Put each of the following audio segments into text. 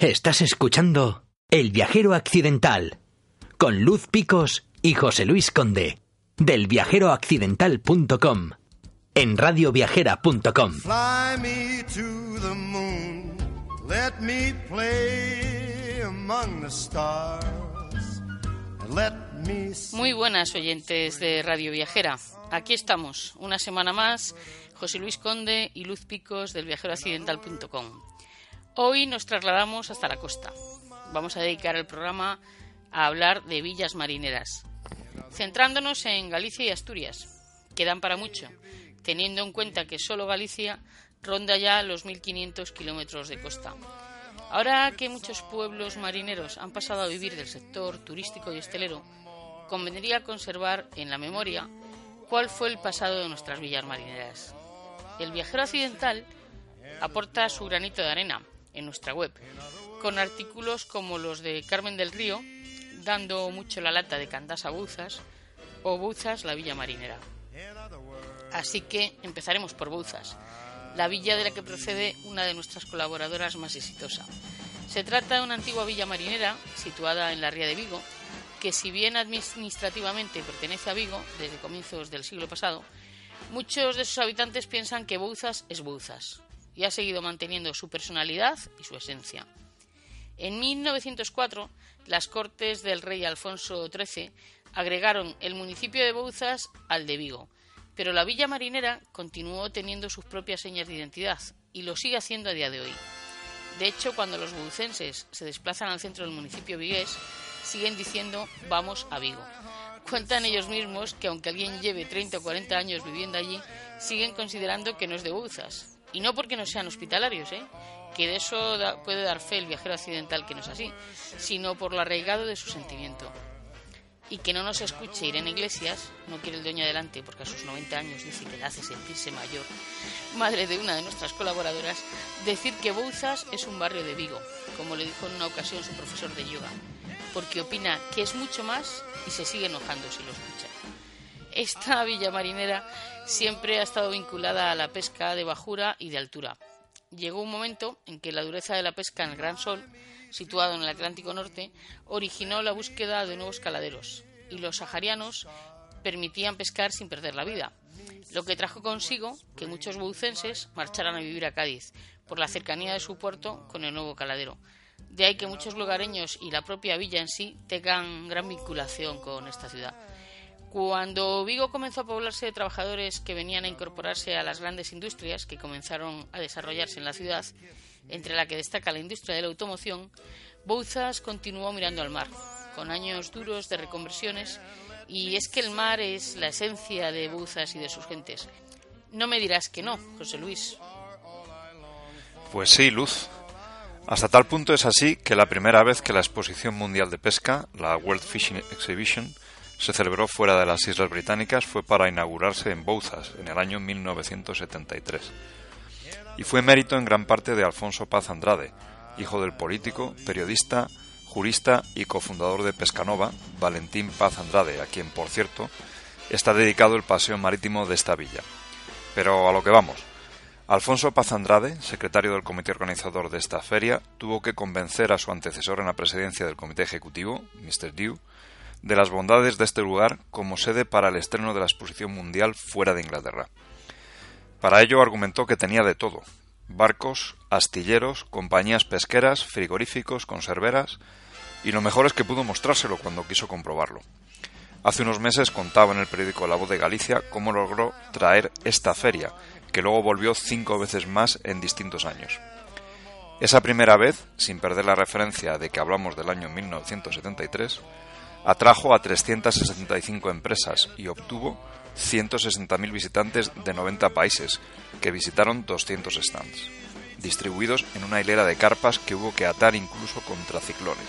Estás escuchando El viajero accidental con Luz Picos y José Luis Conde del viajeroaccidental.com en radioviajera.com. Fly me to the moon, let me play among the stars, and let me Muy buenas oyentes de Radio Viajera. Aquí estamos, una semana más, José Luis Conde y Luz Picos del viajeroaccidental.com. Hoy nos trasladamos hasta la costa. Vamos a dedicar el programa a hablar de villas marineras, centrándonos en Galicia y Asturias, que dan para mucho, teniendo en cuenta que solo Galicia ronda ya los 1.500 kilómetros de costa. Ahora que muchos pueblos marineros han pasado a vivir del sector turístico y hostelero, convendría conservar en la memoria cuál fue el pasado de nuestras villas marineras. El viajero occidental aporta su granito de arena en nuestra web, con artículos como los de Carmen del Río, dando mucho la lata de Candás a Bouzas, o Bouzas, la villa marinera. Así que empezaremos por Bouzas, la villa de la que procede una de nuestras colaboradoras más exitosa. Se trata de una antigua villa marinera situada en la ría de Vigo, que si bien administrativamente pertenece a Vigo desde comienzos del siglo pasado, muchos de sus habitantes piensan que Bouzas es Bouzas y ha seguido manteniendo su personalidad y su esencia. En 1904, las Cortes del rey Alfonso XIII agregaron el municipio de Bouzas al de Vigo, pero la villa marinera continuó teniendo sus propias señas de identidad y lo sigue haciendo a día de hoy. De hecho, cuando los boucenses se desplazan al centro del municipio vigués, siguen diciendo vamos a Vigo. Cuentan ellos mismos que aunque alguien lleve 30 o 40 años viviendo allí, siguen considerando que no es de Bouzas. Y no porque no sean hospitalarios, ¿eh? que de eso puede dar fe el viajero accidental que no es así, sino por lo arraigado de su sentimiento. Y que no nos escuche Irene Iglesias, no quiere el dueño adelante porque a sus 90 años dice que le hace sentirse mayor, madre de una de nuestras colaboradoras, decir que Bouzas es un barrio de Vigo, como le dijo en una ocasión su profesor de yoga, porque opina que es mucho más y se sigue enojando si lo escucha. Esta villa marinera siempre ha estado vinculada a la pesca de bajura y de altura. Llegó un momento en que la dureza de la pesca en el Gran Sol, situado en el Atlántico Norte, originó la búsqueda de nuevos caladeros y los saharianos permitían pescar sin perder la vida, lo que trajo consigo que muchos boucenses marcharan a vivir a Cádiz por la cercanía de su puerto con el nuevo caladero. De ahí que muchos lugareños y la propia villa en sí tengan gran vinculación con esta ciudad. Cuando Vigo comenzó a poblarse de trabajadores que venían a incorporarse a las grandes industrias que comenzaron a desarrollarse en la ciudad, entre la que destaca la industria de la automoción, Bouzas continuó mirando al mar, con años duros de reconversiones, y es que el mar es la esencia de Bouzas y de sus gentes. No me dirás que no, José Luis. Pues sí, Luz. Hasta tal punto es así que la primera vez que la Exposición Mundial de Pesca, la World Fishing Exhibition, se celebró fuera de las Islas Británicas fue para inaugurarse en Bouzas en el año 1973. Y fue mérito en gran parte de Alfonso Paz Andrade, hijo del político, periodista, jurista y cofundador de Pescanova, Valentín Paz Andrade, a quien, por cierto, está dedicado el paseo marítimo de esta villa. Pero a lo que vamos. Alfonso Paz Andrade, secretario del comité organizador de esta feria, tuvo que convencer a su antecesor en la presidencia del comité ejecutivo, Mr. Dew, de las bondades de este lugar como sede para el estreno de la exposición mundial fuera de Inglaterra. Para ello argumentó que tenía de todo barcos, astilleros, compañías pesqueras, frigoríficos, conserveras, y lo mejor es que pudo mostrárselo cuando quiso comprobarlo. Hace unos meses contaba en el periódico La Voz de Galicia cómo logró traer esta feria, que luego volvió cinco veces más en distintos años. Esa primera vez, sin perder la referencia de que hablamos del año 1973, atrajo a 365 empresas y obtuvo 160.000 visitantes de 90 países, que visitaron 200 stands, distribuidos en una hilera de carpas que hubo que atar incluso contra ciclones.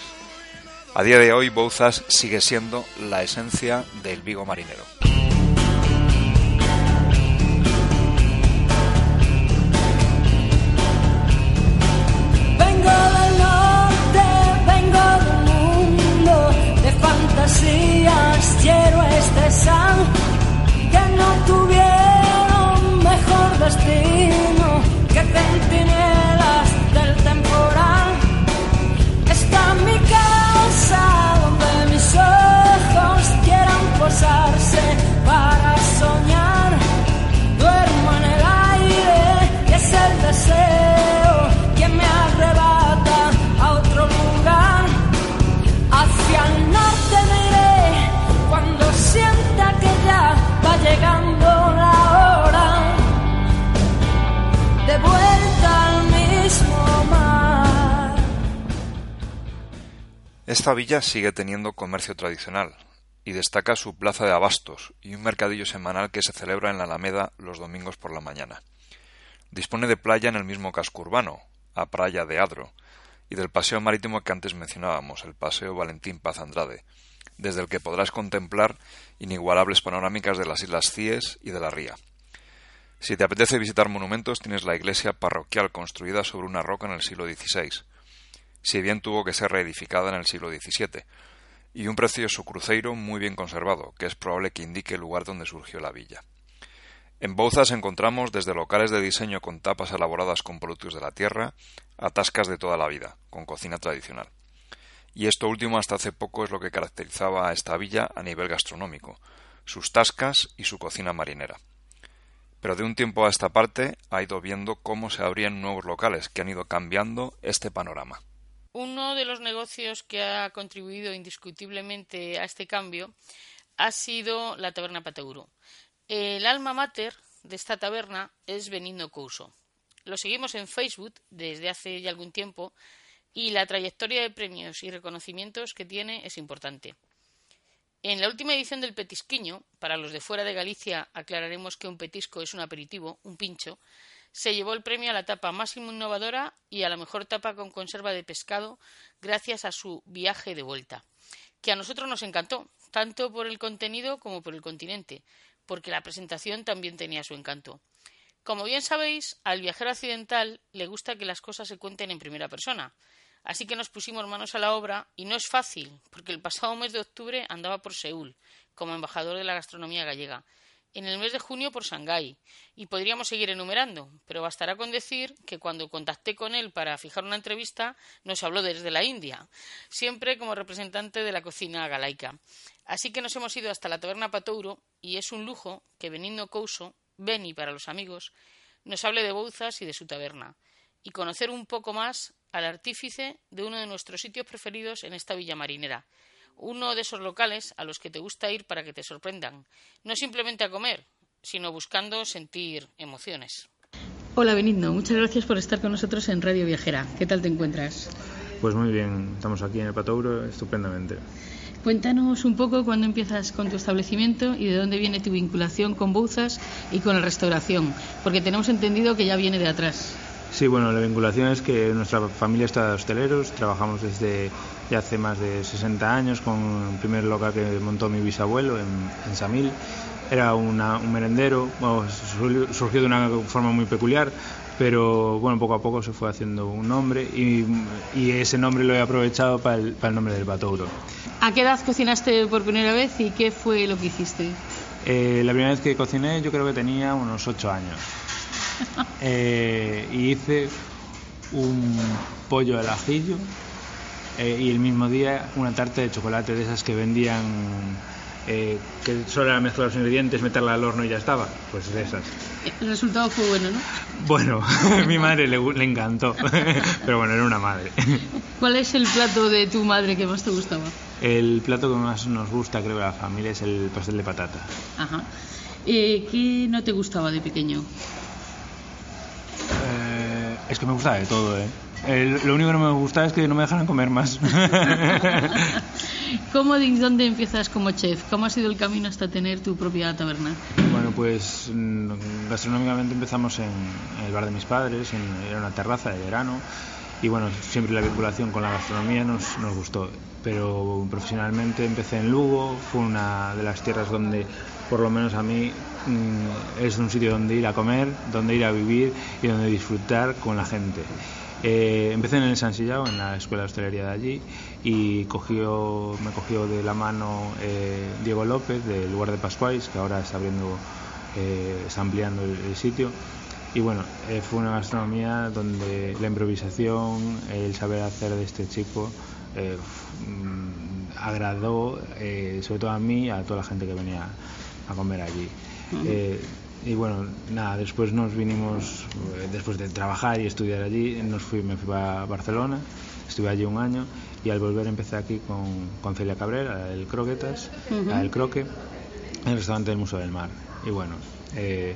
A día de hoy, Bouzas sigue siendo la esencia del Vigo marinero. que no tuvieron mejor destino que centinelas del temporal. Está mi casa donde mis ojos quieran posar. Esta villa sigue teniendo comercio tradicional, y destaca su plaza de abastos y un mercadillo semanal que se celebra en la Alameda los domingos por la mañana. Dispone de playa en el mismo casco urbano, a Praia de Adro, y del paseo marítimo que antes mencionábamos, el Paseo Valentín Paz Andrade, desde el que podrás contemplar inigualables panorámicas de las Islas Cíes y de la Ría. Si te apetece visitar monumentos, tienes la iglesia parroquial construida sobre una roca en el siglo XVI, si bien tuvo que ser reedificada en el siglo XVII, y un precioso cruceiro muy bien conservado, que es probable que indique el lugar donde surgió la villa. En Bouzas encontramos desde locales de diseño con tapas elaboradas con productos de la tierra a tascas de toda la vida, con cocina tradicional. Y esto último hasta hace poco es lo que caracterizaba a esta villa a nivel gastronómico, sus tascas y su cocina marinera. Pero de un tiempo a esta parte ha ido viendo cómo se abrían nuevos locales que han ido cambiando este panorama. Uno de los negocios que ha contribuido indiscutiblemente a este cambio ha sido la taberna Pateuro. El alma mater de esta taberna es Benigno Couso. Lo seguimos en Facebook desde hace ya algún tiempo y la trayectoria de premios y reconocimientos que tiene es importante. En la última edición del Petisquiño, para los de fuera de Galicia aclararemos que un petisco es un aperitivo, un pincho, se llevó el premio a la tapa más innovadora y a la mejor tapa con conserva de pescado gracias a su viaje de vuelta, que a nosotros nos encantó, tanto por el contenido como por el continente, porque la presentación también tenía su encanto. Como bien sabéis, al viajero accidental le gusta que las cosas se cuenten en primera persona, así que nos pusimos manos a la obra y no es fácil, porque el pasado mes de octubre andaba por Seúl como embajador de la gastronomía gallega en el mes de junio por Shanghái. Y podríamos seguir enumerando, pero bastará con decir que cuando contacté con él para fijar una entrevista, nos habló desde la India, siempre como representante de la cocina galaica. Así que nos hemos ido hasta la taberna Patouro y es un lujo que Benigno Couso, Beni para los amigos, nos hable de Bouzas y de su taberna, y conocer un poco más al artífice de uno de nuestros sitios preferidos en esta villa marinera, uno de esos locales a los que te gusta ir para que te sorprendan, no simplemente a comer, sino buscando sentir emociones. Hola Benigno, muchas gracias por estar con nosotros en Radio Viajera. ¿Qué tal te encuentras? Pues muy bien, estamos aquí en el Patouro estupendamente. Cuéntanos un poco cuándo empiezas con tu establecimiento y de dónde viene tu vinculación con Bouzas y con la restauración, porque tenemos entendido que ya viene de atrás. Sí, bueno, la vinculación es que nuestra familia está de hosteleros, trabajamos desde ya hace más de 60 años con el primer local que montó mi bisabuelo en, en Samil. Era un merendero, surgió de una forma muy peculiar, pero bueno, poco a poco se fue haciendo un nombre y, ese nombre lo he aprovechado para el, para el, nombre del Patouro. ¿A qué edad cocinaste por primera vez y qué fue lo que hiciste? Eh, la primera vez que cociné yo creo que tenía unos 8 años. Eh, y hice un pollo al ajillo eh, y el mismo día una tarta de chocolate de esas que vendían eh, que solo era mezclar los ingredientes, meterla al horno y ya estaba, pues de esas. El resultado fue bueno, ¿no? Bueno, mi madre le, le, encantó, pero bueno, era una madre. ¿Cuál es el plato de tu madre que más te gustaba? El plato que más nos gusta, creo, a la familia es el pastel de patata. Ajá. ¿Qué no te gustaba de pequeño? Es que me gusta de todo, ¿eh? lo único que no me gusta es que no me dejaran comer más. ¿Cómo dónde empiezas como chef? ¿Cómo ha sido el camino hasta tener tu propia taberna? Bueno, pues mm, gastronómicamente empezamos en, el bar de mis padres, en, era una terraza de verano. Y bueno, siempre la vinculación con la gastronomía nos, nos gustó. Pero profesionalmente empecé en Lugo, fue una de las tierras donde por lo menos a mí mm, es un sitio donde ir a comer, donde ir a vivir y donde disfrutar con la gente. Eh, empecé en el San Sillao, en la escuela de hostelería de allí, y cogió, me cogió de la mano eh, Diego López del lugar de Pascuáis, que ahora está abriendo, eh, está ampliando el, sitio. Y bueno, fue una gastronomía donde la improvisación, el saber hacer de este chico, mm, agradó sobre todo a mí y a toda la gente que venía a comer allí. Eh, y bueno, nada, después nos vinimos, eh, después de trabajar y estudiar allí, nos fui, me fui a Barcelona, estuve allí un año y al volver empecé aquí con, con Celia Cabrera, el Croquetas, el Croque, en el restaurante del Museo del Mar. Y bueno, eh,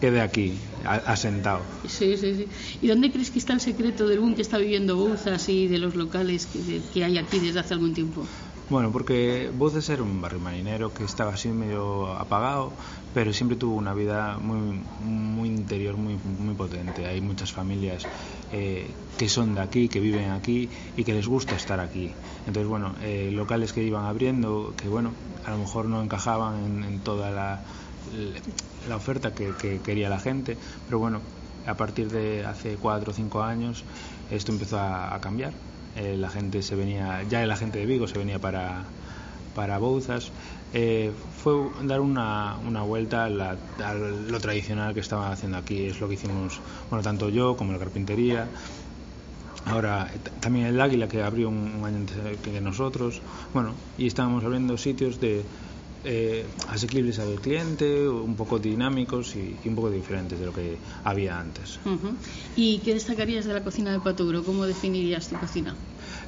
quede aquí, asentado. Sí, sí, sí. ¿Y dónde crees que está el secreto del boom que está viviendo Bouzas y de los locales que, que hay aquí desde hace algún tiempo? Bueno, porque Bouzas era un barrio marinero que estaba así medio apagado, pero siempre tuvo una vida muy, muy interior, muy, muy potente. Hay muchas familias eh, que son de aquí, que viven aquí y que les gusta estar aquí. Entonces, bueno, eh, locales que iban abriendo, que bueno, a lo mejor no encajaban en, toda la oferta que, quería la gente, pero bueno, a partir de hace cuatro o cinco años esto empezó a, cambiar. Eh, la gente se venía, ya la gente de Vigo se venía para, para Bouzas eh, fue dar una, una vuelta a, lo tradicional que estaba haciendo aquí. Es lo que hicimos, bueno, tanto yo como la carpintería. Ahora también el Águila que abrió un, año antes que nosotros. Bueno, y estábamos abriendo sitios de eh, asequibles al cliente, un poco dinámicos y, un poco diferentes de lo que había antes. ¿Y qué destacarías de la cocina de Paturo? ¿Cómo definirías tu cocina?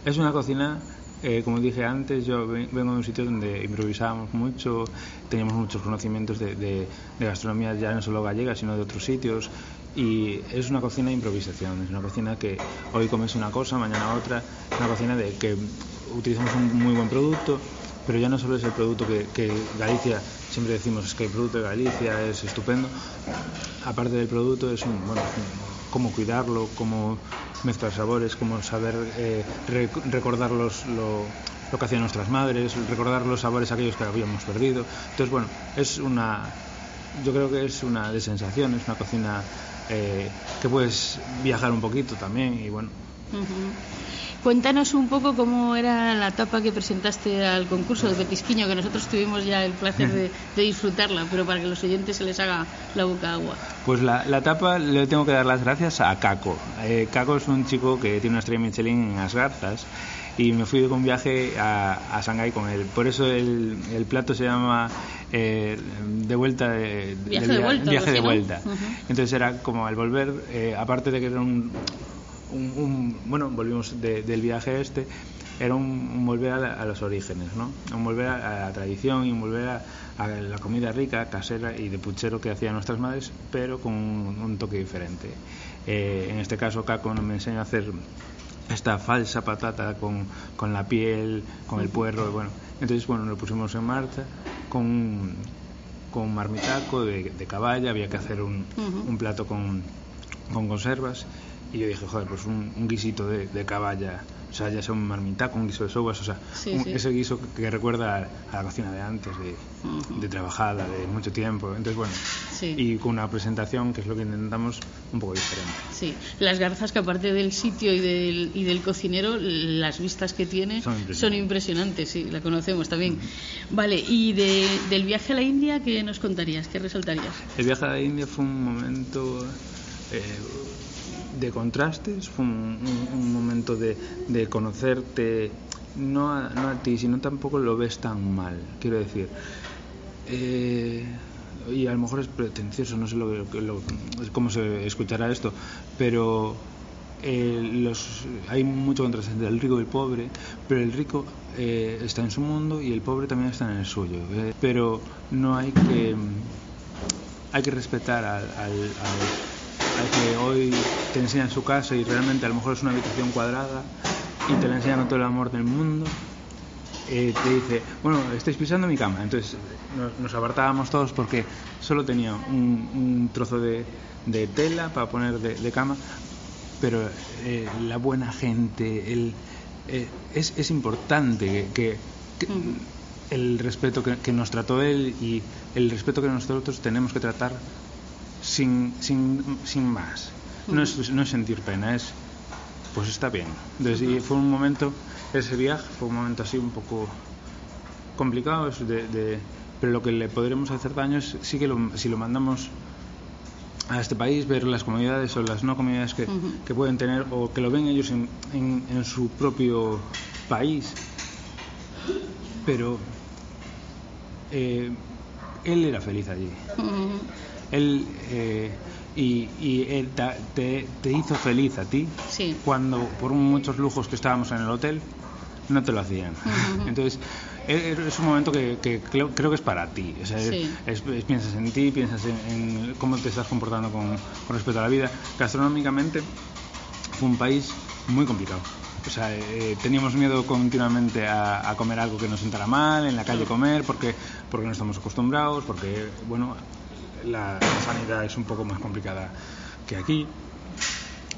Es una cocina eh, como dije antes, yo vengo de un sitio donde improvisábamos mucho, teníamos muchos conocimientos de, gastronomía ya no solo gallega, sino de otros sitios. Y es una cocina de improvisación, es una cocina que hoy comes una cosa, mañana otra, es una cocina de que utilizamos un muy buen producto, pero ya no solo es el producto que, Galicia, siempre decimos es que el producto de Galicia es estupendo, aparte del producto es un, bueno, cómo cuidarlo, cómo mezclar sabores, como saber eh, recordar los, lo, que hacían nuestras madres, recordar los sabores aquellos que habíamos perdido. Entonces, bueno, es una, yo creo que es una de sensaciones, una cocina eh, que puedes viajar un poquito también y bueno. Cuéntanos un poco cómo era la tapa que presentaste al concurso de Petisquiño, que nosotros tuvimos ya el placer de, disfrutarla, pero para que los oyentes se les haga la boca agua. Pues la, la tapa le tengo que dar las gracias a Caco. Eh, Caco es un chico que tiene una estrella Michelin en las garzas y me fui con viaje a, a Shanghái con él. Por eso el, el plato se llama eh, de vuelta de, viaje de, vuelta. Viaje de vuelta. Entonces era como al volver, eh, aparte de que era un, un, bueno, volvimos del viaje este, era un, volver a, los orígenes, ¿no? Un volver a, la tradición y un volver a, la comida rica, casera y de puchero que hacían nuestras madres, pero con un, toque diferente. Eh, en este caso, Caco me enseña a hacer esta falsa patata con, con la piel, con el puerro, bueno. Entonces, bueno, lo pusimos en marcha con, con marmitaco de, de caballa, había que hacer un, un plato con, con conservas y yo dije, joder, pues un, guisito de, de, caballa, o sea, ya sea un marmitaco, un guiso de sobas, o sea, ese guiso que, recuerda a, la cocina de antes, de, de, trabajada, de mucho tiempo. Entonces, bueno, y con una presentación que es lo que intentamos un poco diferente. Sí, las garzas que aparte del sitio y del, y del cocinero, las vistas que tiene son impresionantes, sí, la conocemos también. Vale, y de, del viaje a la India, ¿qué nos contarías? ¿Qué resaltarías? El viaje a la India fue un momento... Eh, de contrastes, fue un, momento de, de conocerte, no a, no a, ti, sino tampoco lo ves tan mal, quiero decir. Eh, y a lo mejor es pretencioso, no sé lo, lo, cómo se escuchará esto, pero eh, los, hay mucho contraste entre el rico y el pobre, pero el rico eh, está en su mundo y el pobre también está en el suyo. pero no hay que hay que respetar al, al que hoy te enseñan su casa y realmente a lo mejor es una habitación cuadrada y te la enseñan todo el amor del mundo, eh, te dice, bueno, estáis pisando mi cama. Entonces nos, apartábamos todos porque solo tenía un, trozo de, tela para poner de, cama, pero eh, la buena gente, el, eh, es, es, importante que, el respeto que, que, nos trató él y el respeto que nosotros tenemos que tratar sin, sin, sin más. No es, no es sentir pena, es pues está bien. Entonces, fue un momento, ese viaje fue un momento así un poco complicado, de, de, pero lo que le podremos hacer daño es sí que si lo mandamos a este país, ver las comunidades o las no comunidades que, que pueden tener o que lo ven ellos en, en, su propio país. Pero eh, él era feliz allí él eh, y, él te, te, hizo feliz a ti sí. cuando por muchos lujos que estábamos en el hotel no te lo hacían. Entonces, e, e, es un momento que, creo, que es para ti. piensas en ti, piensas en, cómo te estás comportando con, respecto a la vida. Gastronómicamente fue un país muy complicado. O sea, eh, teníamos miedo continuamente a, comer algo que nos sentara mal, en la calle comer, porque, porque no estamos acostumbrados, porque, bueno, la, sanidad es un poco más complicada que aquí.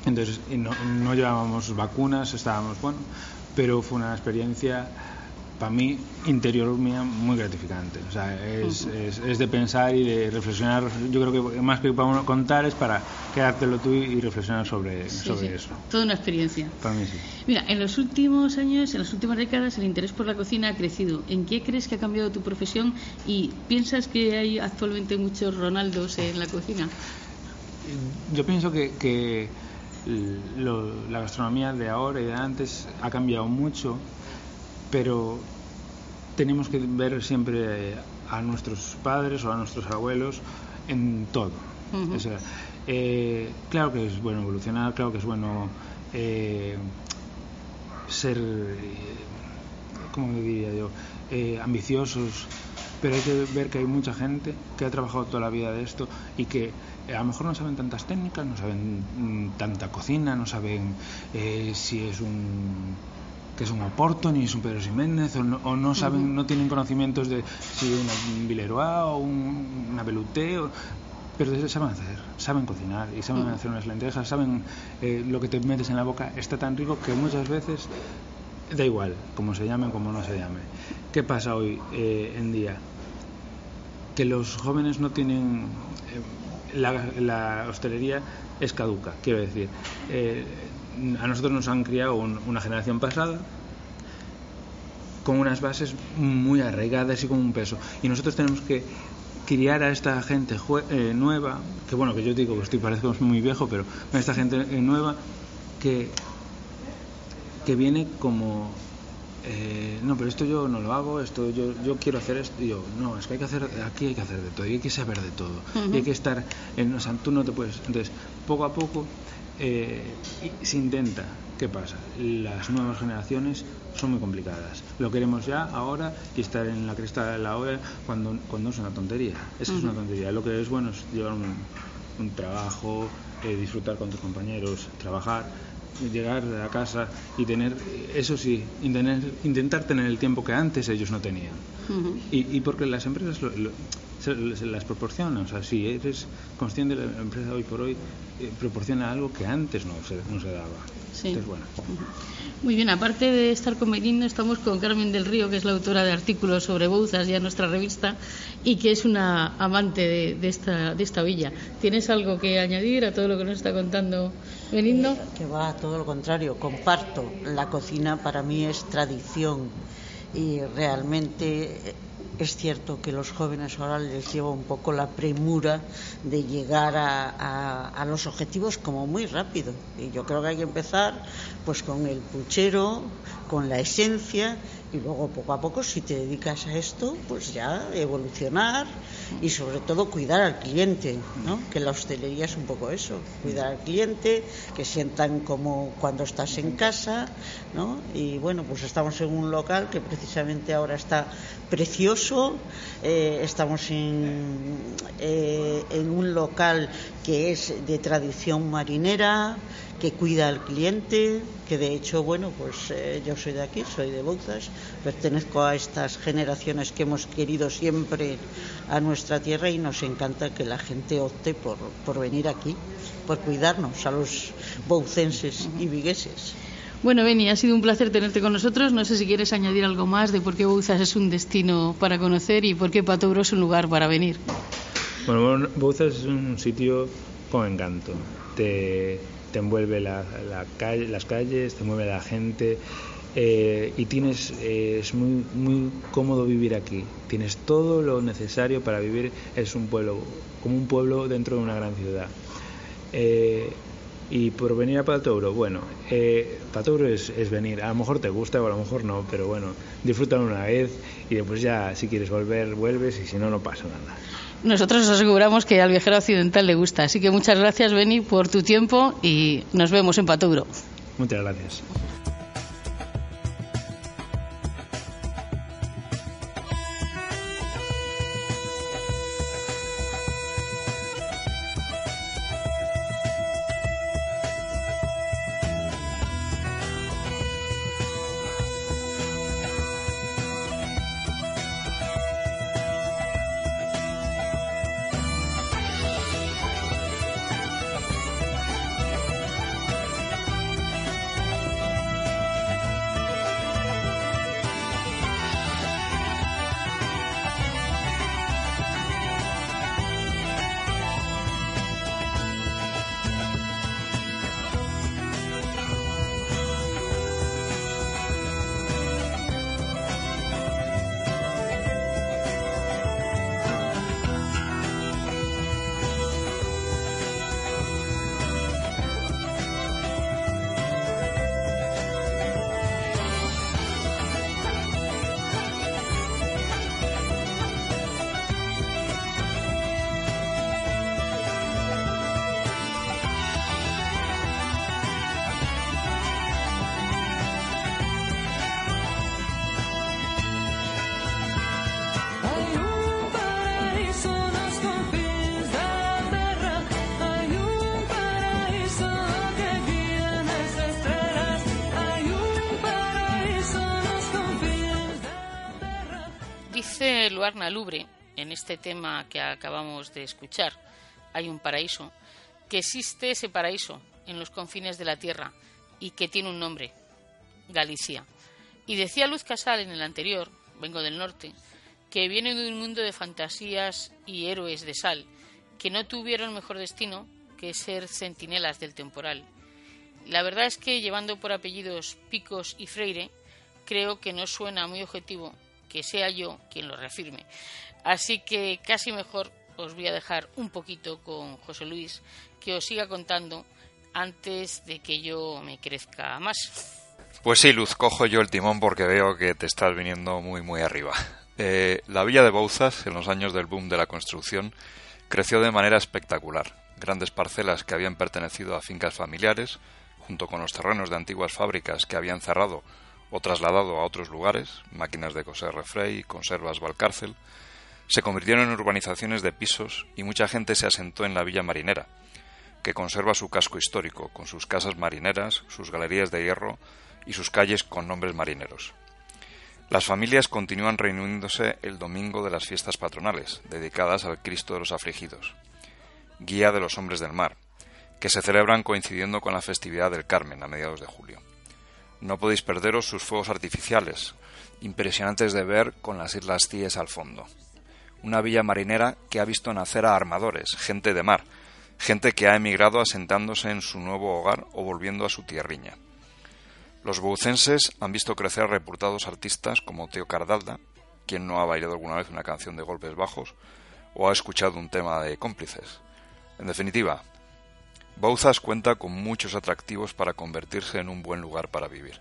Entonces, no, no llevábamos vacunas, estábamos, bueno, pero fue una experiencia para mí interior mía muy gratificante. O sea, es, es, de pensar y de reflexionar. Yo creo que más que para contar es para quedártelo tú y reflexionar sobre, sobre eso. Toda una experiencia. Para mí sí. Mira, en los últimos años, en las últimas décadas, el interés por la cocina ha crecido. ¿En qué crees que ha cambiado tu profesión y piensas que hay actualmente muchos Ronaldos en la cocina? Yo pienso que, que la gastronomía de ahora y de antes ha cambiado mucho pero tenemos que ver siempre a nuestros padres o a nuestros abuelos en todo. Eh, claro que es bueno evolucionar, claro que es bueno eh, ser, ¿cómo diría yo?, eh, ambiciosos, pero hay que ver que hay mucha gente que ha trabajado toda la vida de esto y que a lo mejor no saben tantas técnicas, no saben mm, tanta cocina, no saben si es un que es un Oporto ni es un Pedro Ximénez o no, saben no tienen conocimientos de si un Villeroy o un, una Beluté pero saben hacer, saben cocinar y saben hacer unas lentejas, saben eh, lo que te metes en la boca está tan rico que muchas veces da igual como se llame como no se llame. ¿Qué pasa hoy eh, en día? Que los jóvenes no tienen eh, la, hostelería es caduca, quiero decir a nosotros nos han criado una generación pasada con unas bases muy arraigadas y con un peso. Y nosotros tenemos que criar a esta gente eh, nueva, que bueno, que yo digo que estoy parezco muy viejo, pero a esta gente eh, nueva que, que viene como eh, no, pero esto yo no lo hago, esto yo, yo quiero hacer esto. Y yo, no, es que hay que hacer, aquí hay que hacer de todo, y hay que saber de todo, y hay que estar, en, o sea, tú no te puedes. Entonces, poco a poco eh, se intenta. ¿Qué pasa? Las nuevas generaciones son muy complicadas. Lo queremos ya, ahora, y estar en la cresta de la ola cuando, cuando es una tontería. Es que es una tontería. Lo que es bueno es llevar un, trabajo, eh, disfrutar con tus compañeros, trabajar, llegar a casa y tener, eso sí, intentar tener el tiempo que antes ellos no tenían. y, y, porque las empresas se, las proporciona. O sea, si eres consciente de la empresa hoy por hoy, eh, proporciona algo que antes no se, no se daba. Sí. bueno. Muy bien, aparte de estar con Benigno, estamos con Carmen del Río, que es la autora de artículos sobre Bouzas ya en nuestra revista y que es una amante de, esta, de esta villa. ¿Tienes algo que añadir a todo lo que nos está contando Benigno? Eh, que va, todo lo contrario, comparto. La cocina para mí es tradición y realmente es cierto que los jóvenes ahora les lleva un poco la premura de llegar a, los objetivos como muy rápido. Y yo creo que hay que empezar pues con el puchero, con la esencia y luego poco a poco si te dedicas a esto pues ya evolucionar y sobre todo cuidar al cliente ¿no? que la hostelería es un poco eso cuidar al cliente que sientan como cuando estás en casa ¿no? y bueno pues estamos en un local que precisamente ahora está precioso eh, estamos eh, en un local que es de tradición marinera que cuida al cliente, que de hecho, bueno, pues eh, yo soy de aquí, soy de Bouzas, pertenezco a estas generaciones que hemos querido siempre a nuestra tierra y nos encanta que la gente opte por, por venir aquí, por cuidarnos a los boucenses y vigueses. Bueno, Beni, ha sido un placer tenerte con nosotros. No sé si quieres añadir algo más de por qué Bouzas es un destino para conocer y por qué Patouro es un lugar para venir. Bueno, Bouzas es un sitio con encanto. Te, te envuelve la, calle, las calles, te mueve la gente eh, y tienes eh, es muy muy cómodo vivir aquí. Tienes todo lo necesario para vivir. Es un pueblo como un pueblo dentro de una gran ciudad. Eh, y por venir a Patouro, bueno, eh, Patouro es, es, venir, a lo mejor te gusta o a lo mejor no, pero bueno, disfrútalo una vez y después ya si quieres volver, vuelves y si no, no pasa nada. Nosotros os aseguramos que al viajero occidental le gusta. Así que muchas gracias, Beni, por tu tiempo y nos vemos en Patouro. Muchas gracias. Luarna Lubre, en este tema que acabamos de escuchar, hay un paraíso, que existe ese paraíso en los confines de la tierra y que tiene un nombre, Galicia. Y decía Luz Casal en el anterior, vengo del norte, que viene de un mundo de fantasías y héroes de sal, que no tuvieron mejor destino que ser centinelas del temporal. La verdad es que llevando por apellidos Picos y Freire, creo que no suena muy objetivo que sea yo quien lo refirme. Así que casi mejor os voy a dejar un poquito con José Luis que os siga contando antes de que yo me crezca más. Pues sí, Luz, cojo yo el timón porque veo que te estás viniendo muy muy arriba. Eh, la villa de Bouzas, en los años del boom de la construcción, creció de manera espectacular. Grandes parcelas que habían pertenecido a fincas familiares, junto con los terrenos de antiguas fábricas que habían cerrado o trasladado a otros lugares, máquinas de coser refrey, conservas Valcárcel, se convirtieron en urbanizaciones de pisos y mucha gente se asentó en la villa marinera, que conserva su casco histórico, con sus casas marineras, sus galerías de hierro y sus calles con nombres marineros. Las familias continúan reuniéndose el domingo de las fiestas patronales, dedicadas al Cristo de los afligidos, guía de los hombres del mar, que se celebran coincidiendo con la festividad del Carmen a mediados de julio. No podéis perderos sus fuegos artificiales, impresionantes de ver con las Islas Cíes al fondo. Una villa marinera que ha visto nacer a armadores, gente de mar, gente que ha emigrado asentándose en su nuevo hogar o volviendo a su tierriña. Los boucenses han visto crecer a reputados artistas como Teo Cardalda, quien no ha bailado alguna vez una canción de golpes bajos o ha escuchado un tema de cómplices. En definitiva, Bouzas cuenta con muchos atractivos para convertirse en un buen lugar para vivir.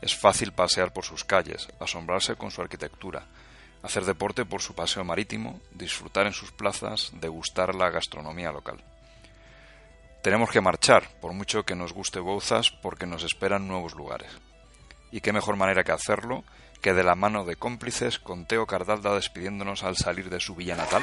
Es fácil pasear por sus calles, asombrarse con su arquitectura, hacer deporte por su paseo marítimo, disfrutar en sus plazas, degustar la gastronomía local. Tenemos que marchar, por mucho que nos guste Bouzas, porque nos esperan nuevos lugares. Y qué mejor manera que hacerlo que de la mano de cómplices con Teo Cardalda despidiéndonos al salir de su villa natal.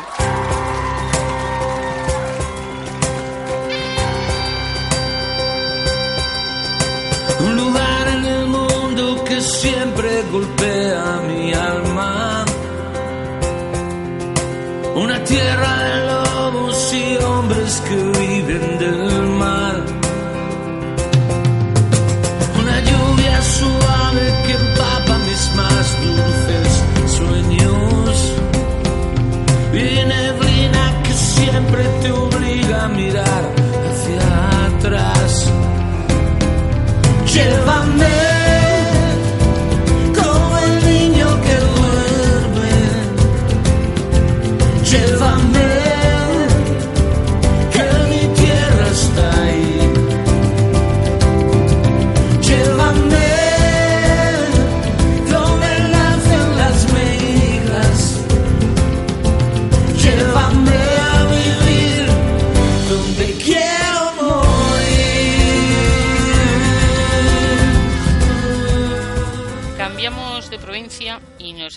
Un lugar en el mundo que siempre golpea mi alma. Una tierra de lobos y hombres que viven del Llévame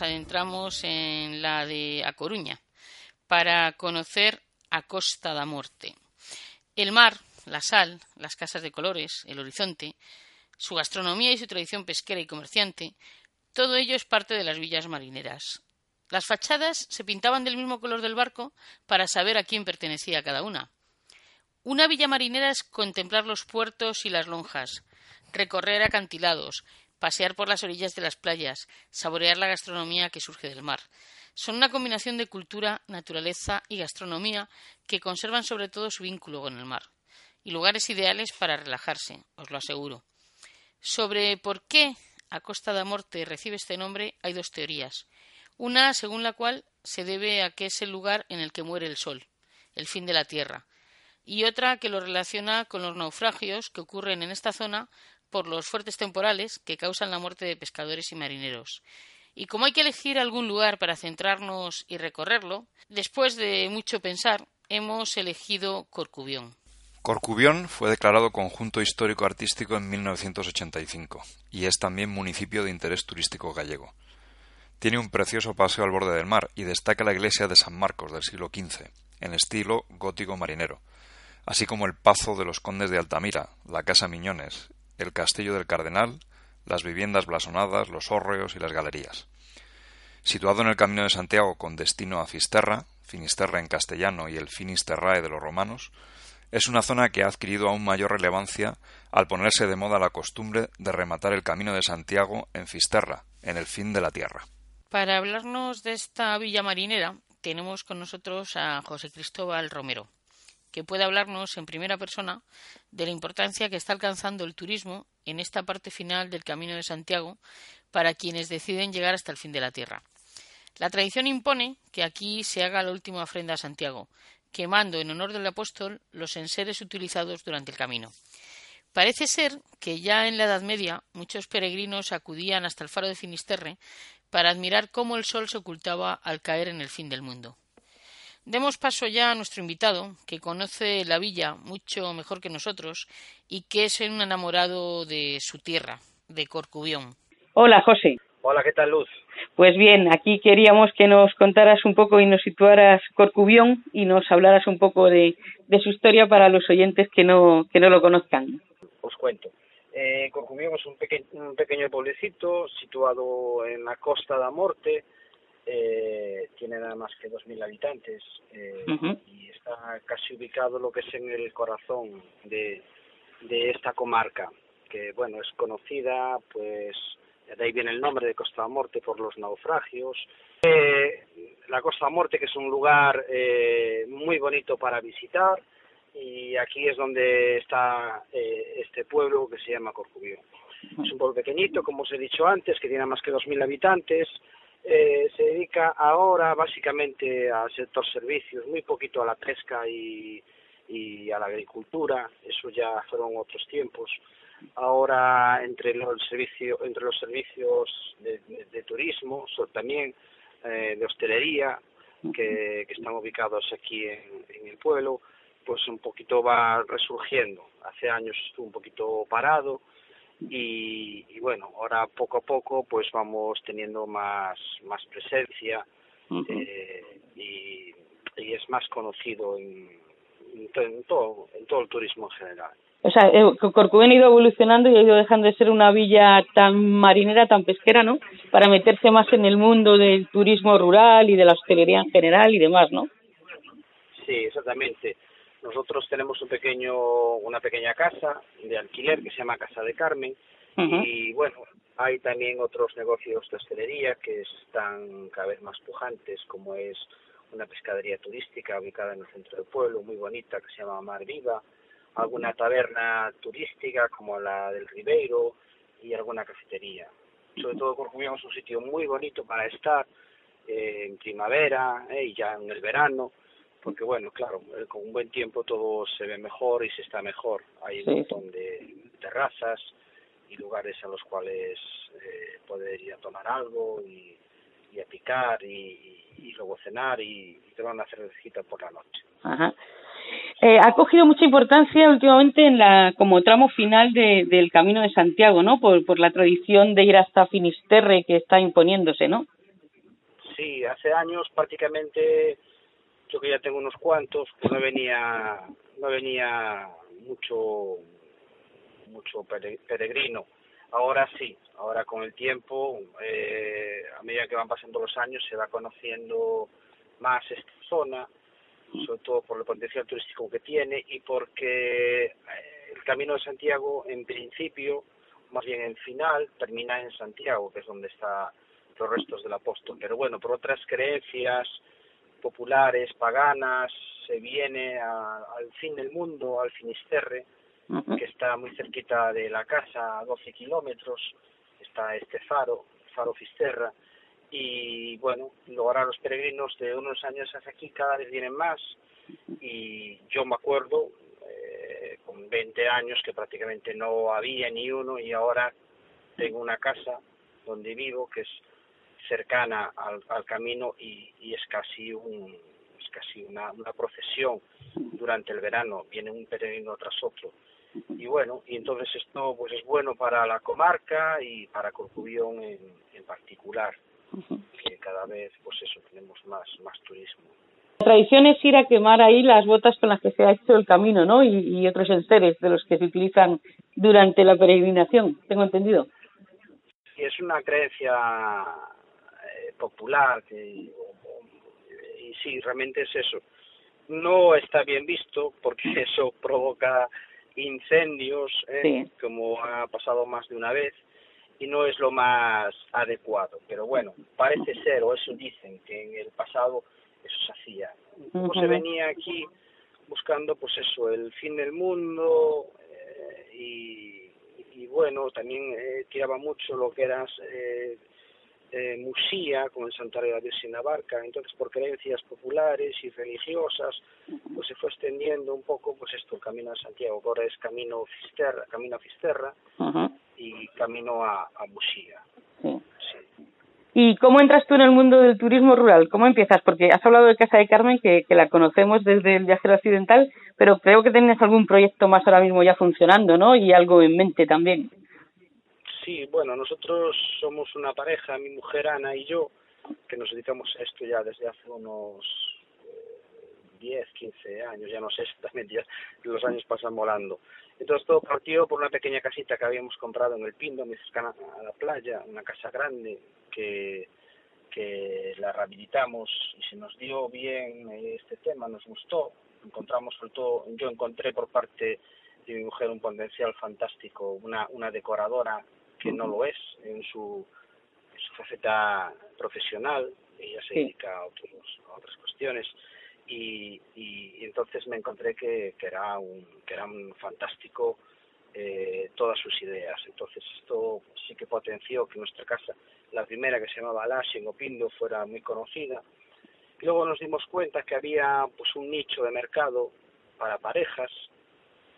adentramos en la de A Coruña para conocer a Costa da Morte. El mar, la sal, las casas de colores, el horizonte, su gastronomía y su tradición pesquera y comerciante, todo ello es parte de las villas marineras. Las fachadas se pintaban del mismo color del barco para saber a quién pertenecía cada una. Una villa marinera es contemplar los puertos y las lonjas, recorrer acantilados, pasear por las orillas de las playas, saborear la gastronomía que surge del mar. Son una combinación de cultura, naturaleza y gastronomía que conservan sobre todo su vínculo con el mar. Y lugares ideales para relajarse, os lo aseguro. Sobre por qué a Costa da Morte recibe este nombre hay dos teorías. Una según la cual se debe a que es el lugar en el que muere el sol, el fin de la tierra, y otra que lo relaciona con los naufragios que ocurren en esta zona por los fuertes temporales que causan la muerte de pescadores y marineros. Y como hay que elegir algún lugar para centrarnos y recorrerlo, después de mucho pensar, hemos elegido Corcubión. Corcubión fue declarado conjunto histórico artístico en 1985 y es también municipio de interés turístico gallego. Tiene un precioso paseo al borde del mar y destaca la iglesia de San Marcos del siglo XV, en estilo gótico marinero, así como el Pazo de los Condes de Altamira, la Casa Miñones, el Castillo del Cardenal, las viviendas blasonadas, los hórreos y las galerías. Situado en el Camino de Santiago con destino a Fisterra, Finisterra en castellano y el Finisterrae de los romanos, es una zona que ha adquirido aún mayor relevancia al ponerse de moda la costumbre de rematar el Camino de Santiago en Fisterra, en el fin de la tierra. Para hablarnos de esta villa marinera, tenemos con nosotros a José Cristóbal Romero, que puede hablarnos en primera persona de la importancia que está alcanzando el turismo en esta parte final del Camino de Santiago para quienes deciden llegar hasta el fin de la tierra. La tradición impone que aquí se haga la última ofrenda a Santiago, quemando en honor del apóstol los enseres utilizados durante el camino. Parece ser que ya en la Edad Media muchos peregrinos acudían hasta el faro de Finisterre para admirar cómo el sol se ocultaba al caer en el fin del mundo. Demos paso ya a nuestro invitado, que conoce la villa mucho mejor que nosotros y que es un enamorado de su tierra, de Corcubión. Hola, José. Hola, ¿qué tal, Luz? Pues bien, aquí queríamos que nos contaras un poco y nos situaras Corcubión y nos hablaras un poco de, de su historia para los oyentes que no, que no lo conozcan. Os cuento. Eh, Corcubión es un, peque un pequeño pueblecito situado en la costa da Morte, eh, tiene nada más que 2.000 habitantes eh, uh -huh. y está casi ubicado lo que es en el corazón de, de esta comarca, que bueno, es conocida pues de ahí viene el nombre de Costa Morte por los naufragios. Eh, la Costa Morte, que es un lugar eh, muy bonito para visitar, y aquí es donde está eh, este pueblo que se llama Corcubión. Es un pueblo pequeñito, como os he dicho antes, que tiene más que 2.000 habitantes. Eh, se dedica ahora básicamente al sector servicios, muy poquito a la pesca y, y a la agricultura. Eso ya fueron otros tiempos ahora entre los servicios entre los servicios de, de, turismo también eh, de hostelería que, que, están ubicados aquí en, en, el pueblo pues un poquito va resurgiendo hace años estuvo un poquito parado y, y bueno ahora poco a poco pues vamos teniendo más más presencia uh -huh. eh, y, y es más conocido en, en, en todo en todo el turismo en general o sea, eh, Corcubión ha ido evolucionando y ha ido dejando de ser una villa tan marinera, tan pesquera, ¿no? Para meterse más en el mundo del turismo rural y de la hostelería en general y demás, ¿no? Sí, exactamente. Nosotros tenemos un pequeño, una pequeña casa de alquiler que se llama Casa de Carmen uh -huh. y bueno, hay también otros negocios de hostelería que están cada vez más pujantes, como es una pescadería turística ubicada en el centro del pueblo, muy bonita, que se llama Mar Viva, alguna taberna turística como la del Ribeiro y alguna cafetería. Sobre todo Corcubión es un sitio muy bonito para estar eh, en primavera eh, y ya en el verano, porque bueno, claro, con un buen tiempo todo se ve mejor y se está mejor. Hay un montón de terrazas y lugares a los cuales eh, poder ir a tomar algo y, y a picar y, y, y luego cenar y, y tomar una cervecita por la noche. Ajá. Eh, ha cogido mucha importancia últimamente en la como tramo final de, del Camino de Santiago, ¿no? Por, por la tradición de ir hasta Finisterre que está imponiéndose, ¿no? Sí, hace años prácticamente, que ya tengo unos cuantos, pues no venía, no venía mucho, mucho peregrino. Ahora sí, ahora con el tiempo, eh, a medida que van pasando los años, se va conociendo más esta zona sobre todo por el potencial turístico que tiene y porque el Camino de Santiago, en principio, más bien en final, termina en Santiago, que es donde están los restos del apóstol. Pero bueno, por otras creencias populares, paganas, se viene a, al fin del mundo, al Finisterre, uh -huh. que está muy cerquita de la casa, a 12 kilómetros, está este faro, faro Fisterra, y bueno, luego ahora los peregrinos de unos años hacia aquí cada vez vienen más y yo me acuerdo eh, con 20 años que prácticamente no había ni uno y ahora tengo una casa donde vivo que es cercana al, al camino y, y es casi un es casi una, una procesión durante el verano viene un peregrino tras otro y bueno y entonces esto pues es bueno para la comarca y para Corcubión en, en particular que cada vez, pues eso, tenemos más, más turismo. La tradición es ir a quemar ahí las botas con las que se ha hecho el camino, ¿no? Y, y otros enseres de los que se utilizan durante la peregrinación, tengo entendido. Y es una creencia popular, que, y sí, realmente es eso. No está bien visto porque eso provoca incendios, ¿eh? como ha pasado más de una vez, y no es lo más adecuado. Pero bueno, parece ser, o eso dicen, que en el pasado eso se hacía. Como se venía aquí buscando, pues eso, el fin del mundo eh, y, y, bueno, también eh, tiraba mucho lo que era eh, Musía, con el santuario de la Barca, entonces por creencias populares y religiosas, pues se fue extendiendo un poco, pues esto, camino a Santiago, ahora es camino Fisterra, camino a Fisterra y camino a, a Musía. ¿Y cómo entras tú en el mundo del turismo rural? ¿Cómo empiezas? Porque has hablado de Casa de Carmen, que, que la conocemos desde el viajero occidental, pero creo que tienes algún proyecto más ahora mismo ya funcionando, ¿no? Y algo en mente también. Sí, bueno, nosotros somos una pareja, mi mujer Ana y yo, que nos dedicamos a esto ya desde hace unos eh, 10, 15 años, ya no sé exactamente, ya los años pasan volando. Entonces todo partió por una pequeña casita que habíamos comprado en el Pindo, muy cercana a la playa, una casa grande que, que la rehabilitamos y se nos dio bien este tema, nos gustó, encontramos sobre todo, yo encontré por parte de mi mujer un potencial fantástico, una, una decoradora que no lo es en su, en su faceta profesional, ella se dedica a, otros, a otras cuestiones y, y, entonces me encontré que, que era un que era un fantástico eh, todas sus ideas. Entonces esto sí que potenció que nuestra casa la primera que se llamaba Alasia en Opindo fuera muy conocida. Luego nos dimos cuenta que había pues un nicho de mercado para parejas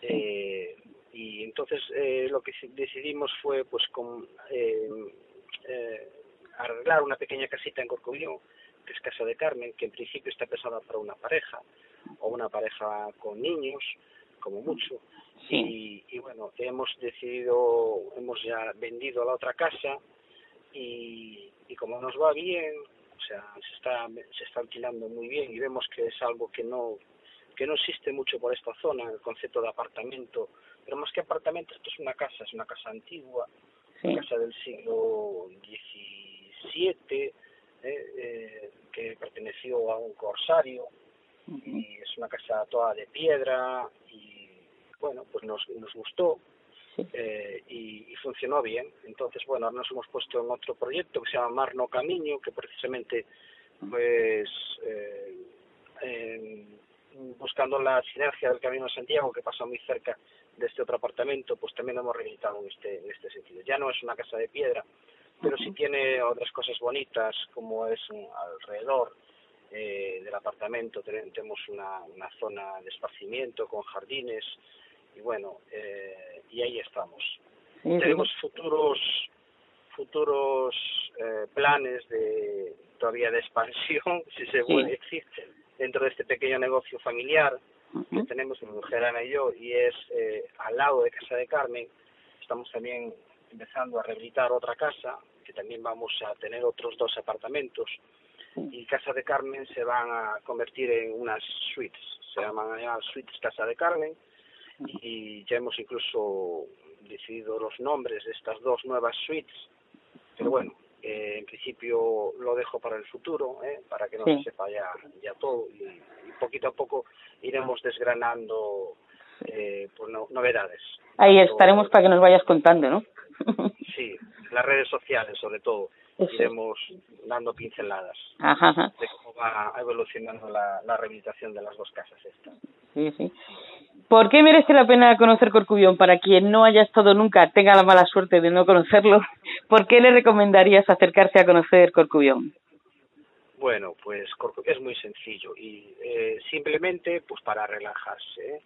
eh, y entonces eh, lo que decidimos fue pues con eh, eh, arreglar una pequeña casita en Corcovión que es Casa de Carmen que en principio está pensada para una pareja o una pareja con niños como mucho. Y, y bueno hemos decidido hemos ya vendido la otra casa y, y como nos va bien o sea se está se está alquilando muy bien y vemos que es algo que no que no existe mucho por esta zona el concepto de apartamento pero más que apartamento esto es una casa es una casa antigua Sí. una casa del siglo XVII eh, eh, que perteneció a un corsario y es una casa toda de piedra y bueno pues nos, nos gustó eh, y, y funcionó bien. Entonces bueno ahora nos hemos puesto en otro proyecto que se llama Mar no Camino que precisamente pues eh, buscando la sinergia del Camino de Santiago que pasa muy cerca de este otro apartamento pues también lo hemos rehabilitado en este en este sentido. Ya no es una casa de piedra pero sí tiene otras cosas bonitas como es alrededor eh, del apartamento. Ten- tenemos una, una zona de esparcimiento con jardines y bueno eh, y ahí estamos. Sí, sí. tenemos futuros futuros eh, planes de todavía de expansión si se Sí. puede decir dentro de este pequeño negocio familiar que tenemos mi mujer Ana y yo y es eh, al lado de Casa de Carmen estamos también empezando a rehabilitar otra casa que también vamos a tener otros dos apartamentos y Casa de Carmen se van a convertir en unas suites se llaman suites Casa de Carmen y ya hemos incluso decidido los nombres de estas dos nuevas suites pero bueno eh, en principio lo dejo para el futuro ¿eh? para que no Sí. se sepa ya, ya todo y, y poquito a poco iremos desgranando eh, pues no- novedades Ahí Tanto- estaremos para que nos vayas contando, ¿no? sí las redes sociales sobre todo Eso. iremos dando pinceladas Ajá, ajá. de cómo va evolucionando la, la rehabilitación de las dos casas estas Sí, sí. ¿Por qué merece la pena conocer Corcubión? Para quien no haya estado nunca, tenga la mala suerte de no conocerlo, ¿por qué le recomendarías acercarse a conocer Corcubión? Bueno, pues es muy sencillo y eh, simplemente pues para relajarse, ¿eh?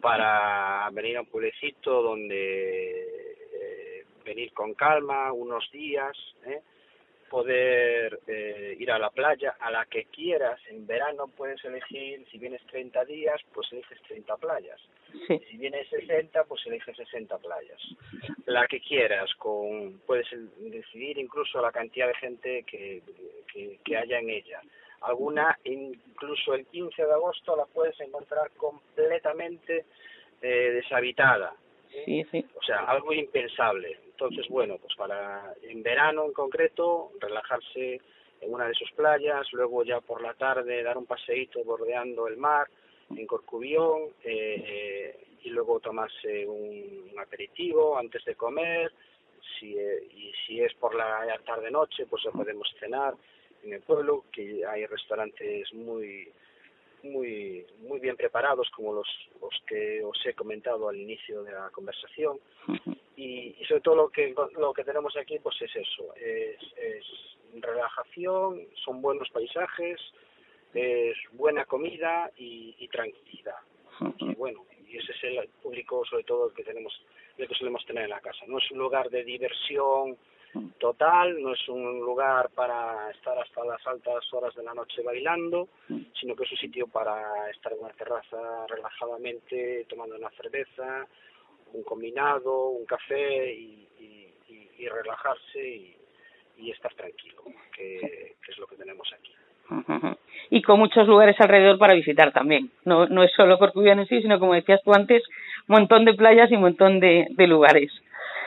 para venir a un pueblecito donde eh, venir con calma unos días, ¿eh? Poder eh, ir a la playa a la que quieras. En verano puedes elegir, si vienes 30 días, pues eliges 30 playas. Sí. Si vienes 60, pues eliges 60 playas. La que quieras, con puedes decidir incluso la cantidad de gente que, que, que haya en ella. Alguna, incluso el 15 de agosto, la puedes encontrar completamente eh, deshabitada. Sí, sí. O sea, algo impensable. Entonces, bueno, pues para en verano en concreto, relajarse en una de sus playas, luego ya por la tarde dar un paseíto bordeando el mar en Corcubión eh, y luego tomarse un, aperitivo antes de comer si, eh, y si es por la tarde noche pues ya podemos cenar en el pueblo que hay restaurantes muy muy muy bien preparados como los, los que os he comentado al inicio de la conversación. Y, y sobre todo lo que lo que tenemos aquí pues es eso es, es relajación son buenos paisajes es buena comida y, y tranquilidad. Y bueno y ese es el público sobre todo el que tenemos el que solemos tener en la casa no es un lugar de diversión total, no es un lugar para estar hasta las altas horas de la noche bailando, sino que es un sitio para estar en una terraza relajadamente, tomando una cerveza, un combinado, un café y, relajarse y, estar tranquilo, que, es lo que tenemos aquí. Y con muchos lugares alrededor para visitar también. No, no es solo Corcubión en sí, sino como decías tú antes, un montón de playas y un montón de lugares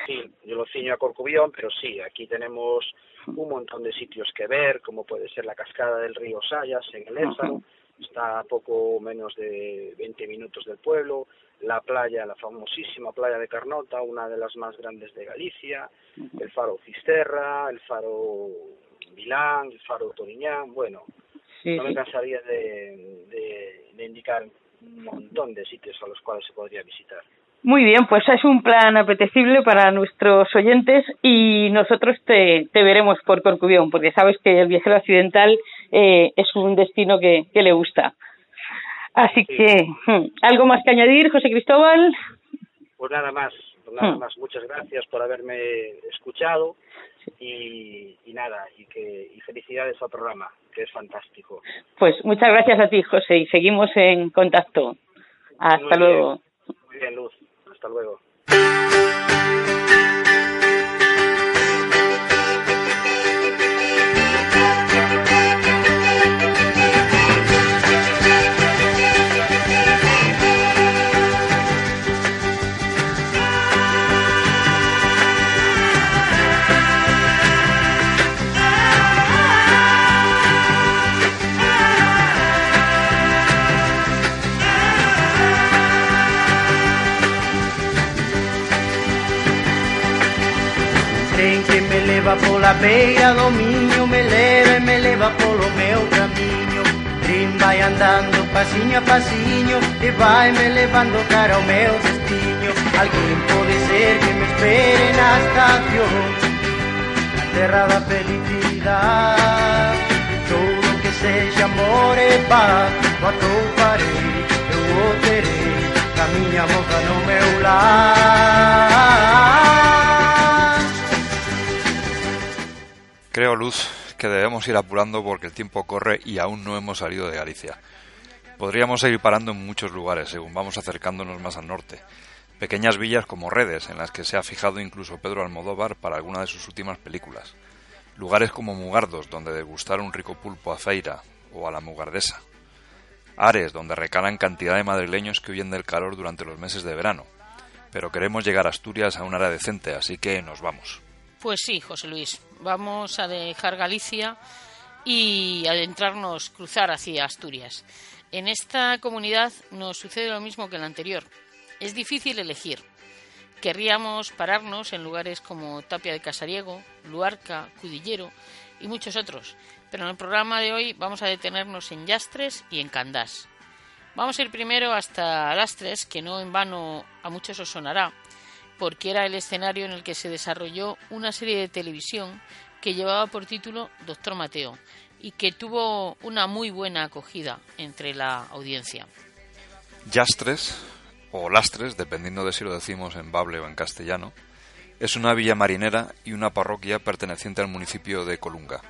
sí, yo lo ciño a Corcubión, pero sí, aquí tenemos un montón de sitios que ver, como puede ser la cascada del río Sayas en el Ézaro, está a poco menos de 20 minutos del pueblo, la playa, la famosísima playa de Carnota, una de las más grandes de Galicia, el faro Cisterra, el faro Milán, el faro Toriñán, bueno, sí, no me cansaría de, de, de indicar un montón de sitios a los cuales se podría visitar. Muy bien, pues es un plan apetecible para nuestros oyentes y nosotros te, te veremos por Corcubión, porque sabes que el viajero accidental eh, es un destino que, que le gusta. Así sí. que, hmm, ¿algo más que añadir, José Cristóbal? Pues nada más, nada hmm. más. Muchas gracias por haberme escuchado y, y nada, y, que, y felicidades al programa, que es fantástico. Pues muchas gracias a ti, José, y seguimos en contacto. Hasta Muy luego. Bien. Muy bien, Luz. Hasta luego. leva pola beira do miño Me leva e me leva polo meu camiño. Trin vai andando pasiño a pasiño E vai me levando cara ao meu destino. Alguén pode ser que me espere na estación Na terra da felicidade Todo que sexa amor e paz. O atouparei, eu o terei Camiña moza no meu lar Creo, Luz, que debemos ir apurando porque el tiempo corre y aún no hemos salido de Galicia. Podríamos seguir parando en muchos lugares según vamos acercándonos más al norte. Pequeñas villas como Redes, en las que se ha fijado incluso Pedro Almodóvar para alguna de sus últimas películas. Lugares como Mugardos, donde degustar un rico pulpo a feira o a la mugardesa. Ares, donde recalan cantidad de madrileños que huyen del calor durante los meses de verano. Pero queremos llegar a Asturias a un área decente, así que nos vamos. Pues sí, José Luis, vamos a dejar Galicia y adentrarnos, cruzar hacia Asturias. En esta comunidad nos sucede lo mismo que en la anterior. Es difícil elegir. Querríamos pararnos en lugares como Tapia de Casariego, Luarca, Cudillero y muchos otros, pero en el programa de hoy vamos a detenernos en Yastres y en Candás. Vamos a ir primero hasta Lastres, que no en vano a muchos os sonará, porque era el escenario en el que se desarrolló una serie de televisión que llevaba por título Doctor Mateo y que tuvo una muy buena acogida entre la audiencia. Yastres, o Lastres, dependiendo de si lo decimos en bable o en castellano, es una villa marinera y una parroquia perteneciente al municipio de Colunga.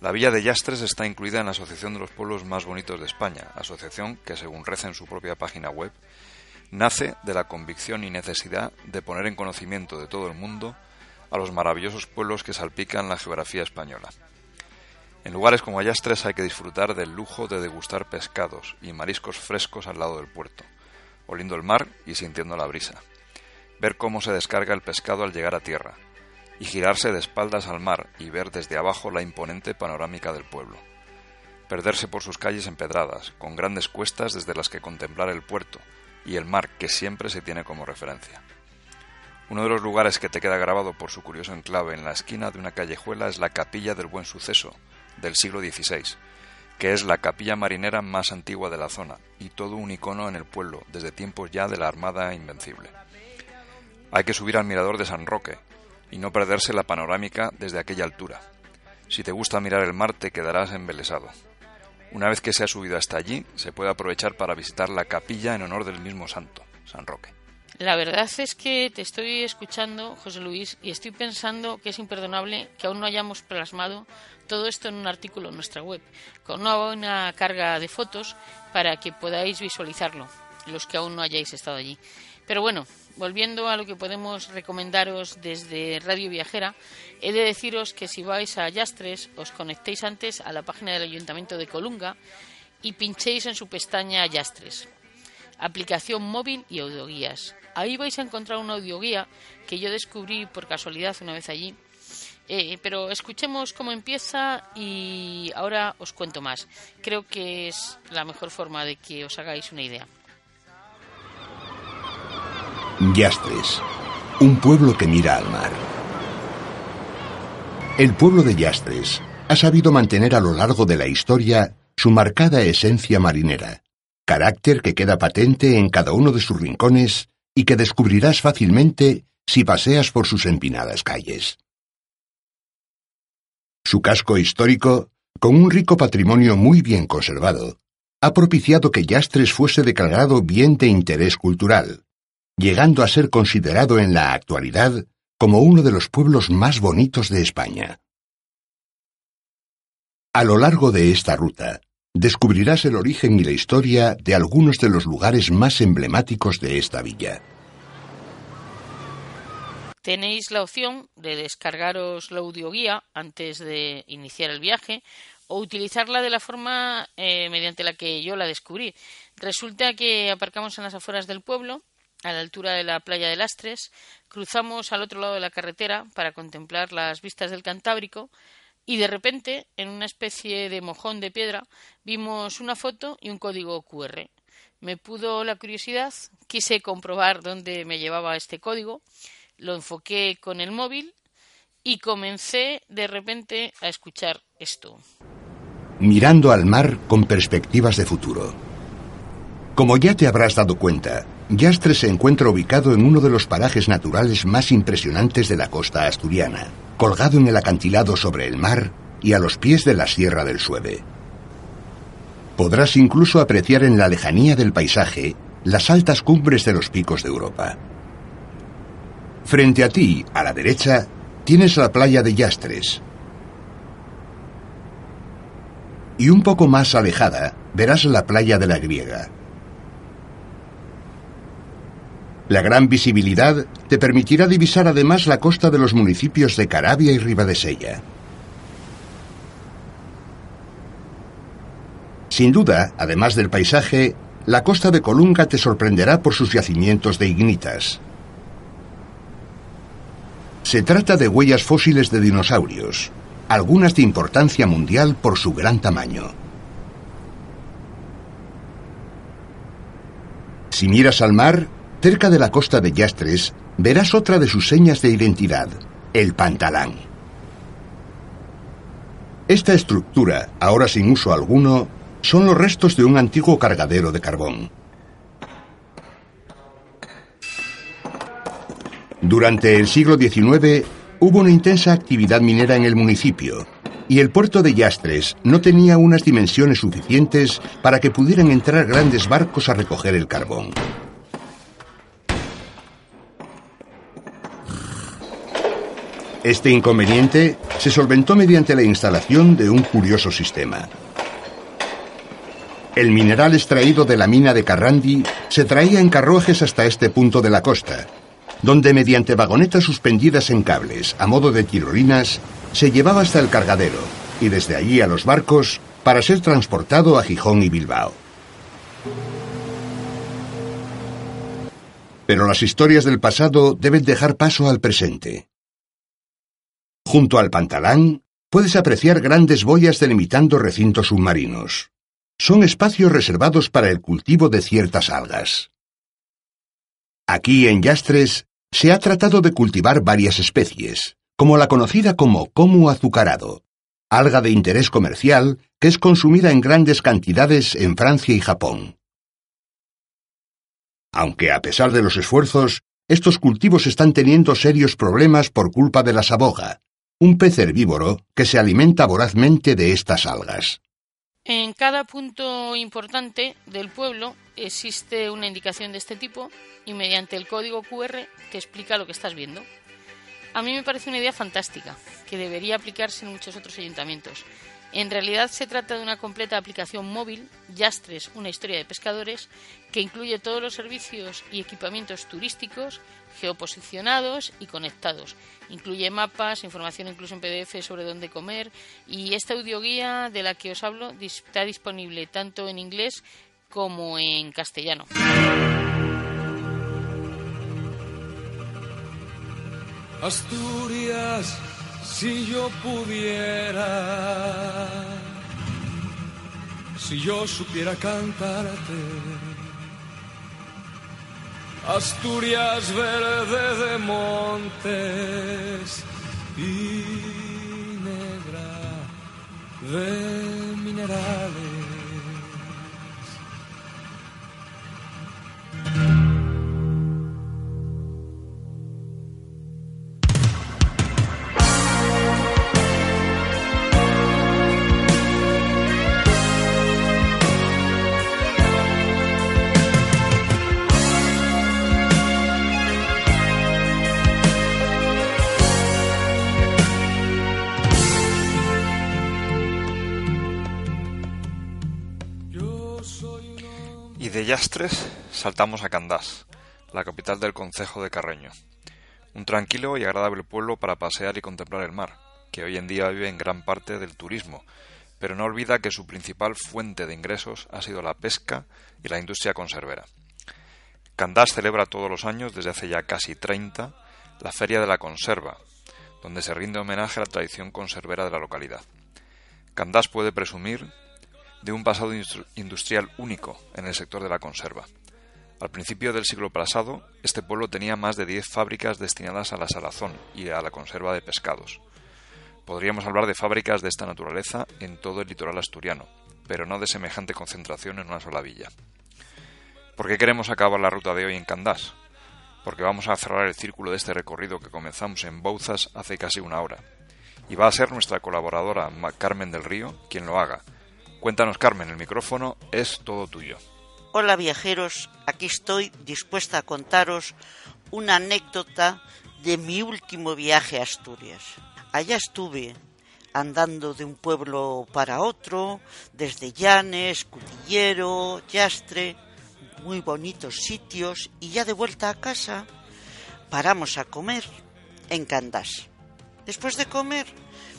La villa de Yastres está incluida en la Asociación de los Pueblos Más Bonitos de España, asociación que, según reza en su propia página web, nace de la convicción y necesidad de poner en conocimiento de todo el mundo a los maravillosos pueblos que salpican la geografía española. En lugares como Ayastres hay que disfrutar del lujo de degustar pescados y mariscos frescos al lado del puerto, oliendo el mar y sintiendo la brisa. Ver cómo se descarga el pescado al llegar a tierra. y girarse de espaldas al mar y ver desde abajo la imponente panorámica del pueblo. Perderse por sus calles empedradas, con grandes cuestas desde las que contemplar el puerto y el mar que siempre se tiene como referencia. Uno de los lugares que te queda grabado por su curioso enclave en la esquina de una callejuela es la Capilla del Buen Suceso, del siglo XVI, que es la capilla marinera más antigua de la zona y todo un icono en el pueblo desde tiempos ya de la Armada Invencible. Hay que subir al mirador de San Roque y no perderse la panorámica desde aquella altura. Si te gusta mirar el mar te quedarás embelesado. Una vez que se ha subido hasta allí, se puede aprovechar para visitar la capilla en honor del mismo santo, San Roque. La verdad es que te estoy escuchando, José Luis, y estoy pensando que es imperdonable que aún no hayamos plasmado todo esto en un artículo en nuestra web, con una buena carga de fotos para que podáis visualizarlo, los que aún no hayáis estado allí. Pero bueno, volviendo a lo que podemos recomendaros desde Radio Viajera, he de deciros que si vais a Yastres os conectéis antes a la página del Ayuntamiento de Colunga y pinchéis en su pestaña Yastres, aplicación móvil y audioguías. Ahí vais a encontrar una audioguía que yo descubrí por casualidad una vez allí. Eh, pero escuchemos cómo empieza y ahora os cuento más. Creo que es la mejor forma de que os hagáis una idea. Yastres, un pueblo que mira al mar. El pueblo de Yastres ha sabido mantener a lo largo de la historia su marcada esencia marinera, carácter que queda patente en cada uno de sus rincones y que descubrirás fácilmente si paseas por sus empinadas calles. Su casco histórico, con un rico patrimonio muy bien conservado, ha propiciado que Yastres fuese declarado bien de interés cultural, llegando a ser considerado en la actualidad como uno de los pueblos más bonitos de España. A lo largo de esta ruta, descubrirás el origen y la historia de algunos de los lugares más emblemáticos de esta villa. Tenéis la opción de descargaros la audioguía antes de iniciar el viaje o utilizarla de la forma eh, mediante la que yo la descubrí. Resulta que aparcamos en las afueras del pueblo, a la altura de la playa de Lastres, cruzamos al otro lado de la carretera para contemplar las vistas del Cantábrico y de repente, en una especie de mojón de piedra, vimos una foto y un código QR. Me pudo la curiosidad, quise comprobar dónde me llevaba este código, lo enfoqué con el móvil y comencé de repente a escuchar esto. Mirando al mar con perspectivas de futuro. Como ya te habrás dado cuenta, Yastres se encuentra ubicado en uno de los parajes naturales más impresionantes de la costa asturiana, colgado en el acantilado sobre el mar y a los pies de la Sierra del Sueve. Podrás incluso apreciar en la lejanía del paisaje las altas cumbres de los picos de Europa. Frente a ti, a la derecha, tienes la playa de Yastres. Y un poco más alejada verás la playa de la Griega. La gran visibilidad te permitirá divisar además la costa de los municipios de Carabia y Ribadesella. Sin duda, además del paisaje, la costa de Colunga te sorprenderá por sus yacimientos de ignitas. Se trata de huellas fósiles de dinosaurios, algunas de importancia mundial por su gran tamaño. Si miras al mar, cerca de la costa de Yastres, verás otra de sus señas de identidad, el pantalán. Esta estructura, ahora sin uso alguno, son los restos de un antiguo cargadero de carbón. Durante el siglo XIX hubo una intensa actividad minera en el municipio y el puerto de Yastres no tenía unas dimensiones suficientes para que pudieran entrar grandes barcos a recoger el carbón. Este inconveniente se solventó mediante la instalación de un curioso sistema. El mineral extraído de la mina de Carrandi se traía en carruajes hasta este punto de la costa, donde mediante vagonetas suspendidas en cables a modo de tirolinas se llevaba hasta el cargadero y desde allí a los barcos para ser transportado a Gijón y Bilbao. Pero las historias del pasado deben dejar paso al presente. Junto al pantalán puedes apreciar grandes boyas delimitando recintos submarinos. Son espacios reservados para el cultivo de ciertas algas. Aquí en Yastres se ha tratado de cultivar varias especies, como la conocida como comu azucarado, alga de interés comercial que es consumida en grandes cantidades en Francia y Japón. Aunque a pesar de los esfuerzos, estos cultivos están teniendo serios problemas por culpa de la saboga, un pez herbívoro que se alimenta vorazmente de estas algas. En cada punto importante del pueblo existe una indicación de este tipo y mediante el código QR te explica lo que estás viendo. A mí me parece una idea fantástica, que debería aplicarse en muchos otros ayuntamientos. En realidad se trata de una completa aplicación móvil, Yastres, una historia de pescadores, que incluye todos los servicios y equipamientos turísticos geoposicionados y conectados. Incluye mapas, información incluso en PDF sobre dónde comer y esta audioguía de la que os hablo está disponible tanto en inglés como en castellano. Asturias, si yo pudiera, si yo supiera cantarte. Asturias verde de montes y negra de minerales. Yastres saltamos a Candás, la capital del concejo de Carreño. Un tranquilo y agradable pueblo para pasear y contemplar el mar, que hoy en día vive en gran parte del turismo, pero no olvida que su principal fuente de ingresos ha sido la pesca y la industria conservera. Candás celebra todos los años, desde hace ya casi 30, la Feria de la Conserva, donde se rinde homenaje a la tradición conservera de la localidad. Candás puede presumir de un pasado industrial único en el sector de la conserva. Al principio del siglo pasado, este pueblo tenía más de 10 fábricas destinadas a la salazón y a la conserva de pescados. Podríamos hablar de fábricas de esta naturaleza en todo el litoral asturiano, pero no de semejante concentración en una sola villa. ¿Por qué queremos acabar la ruta de hoy en Candás? Porque vamos a cerrar el círculo de este recorrido que comenzamos en Bouzas hace casi una hora. Y va a ser nuestra colaboradora Carmen del Río quien lo haga, Cuéntanos, Carmen, el micrófono es todo tuyo. Hola viajeros, aquí estoy dispuesta a contaros una anécdota de mi último viaje a Asturias. Allá estuve andando de un pueblo para otro, desde Llanes, Cudillero, Yastre, muy bonitos sitios, y ya de vuelta a casa paramos a comer en Candás. Después de comer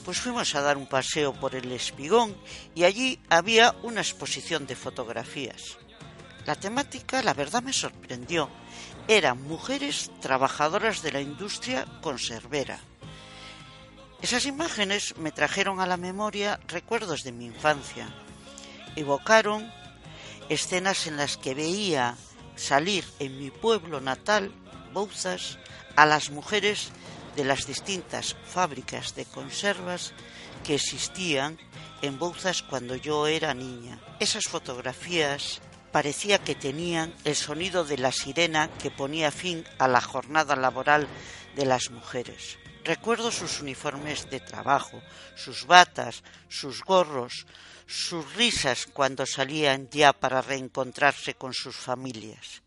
pues fuimos a dar un paseo por el Espigón y allí había una exposición de fotografías. La temática, la verdad, me sorprendió. Eran mujeres trabajadoras de la industria conservera. Esas imágenes me trajeron a la memoria recuerdos de mi infancia. Evocaron escenas en las que veía salir en mi pueblo natal, Bouzas, a las mujeres de las distintas fábricas de conservas que existían en Bouzas cuando yo era niña. Esas fotografías parecía que tenían el sonido de la sirena que ponía fin a la jornada laboral de las mujeres. Recuerdo sus uniformes de trabajo, sus batas, sus gorros, sus risas cuando salían ya para reencontrarse con sus familias.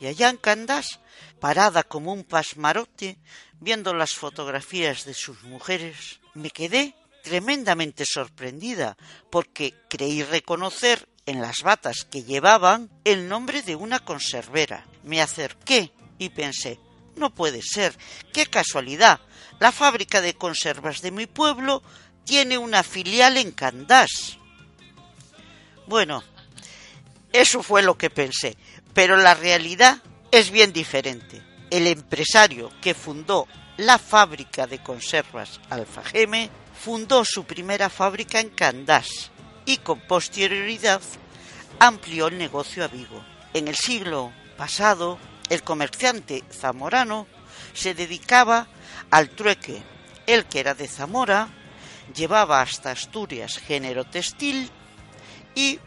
Y allá en Candás, parada como un pasmarote, viendo las fotografías de sus mujeres, me quedé tremendamente sorprendida porque creí reconocer en las batas que llevaban el nombre de una conservera. Me acerqué y pensé, no puede ser, qué casualidad. La fábrica de conservas de mi pueblo tiene una filial en Candás. Bueno, eso fue lo que pensé, pero la realidad es bien diferente. El empresario que fundó la fábrica de conservas Alfageme, fundó su primera fábrica en Candás y con posterioridad amplió el negocio a Vigo. En el siglo pasado, el comerciante zamorano se dedicaba al trueque. El que era de Zamora llevaba hasta Asturias género textil y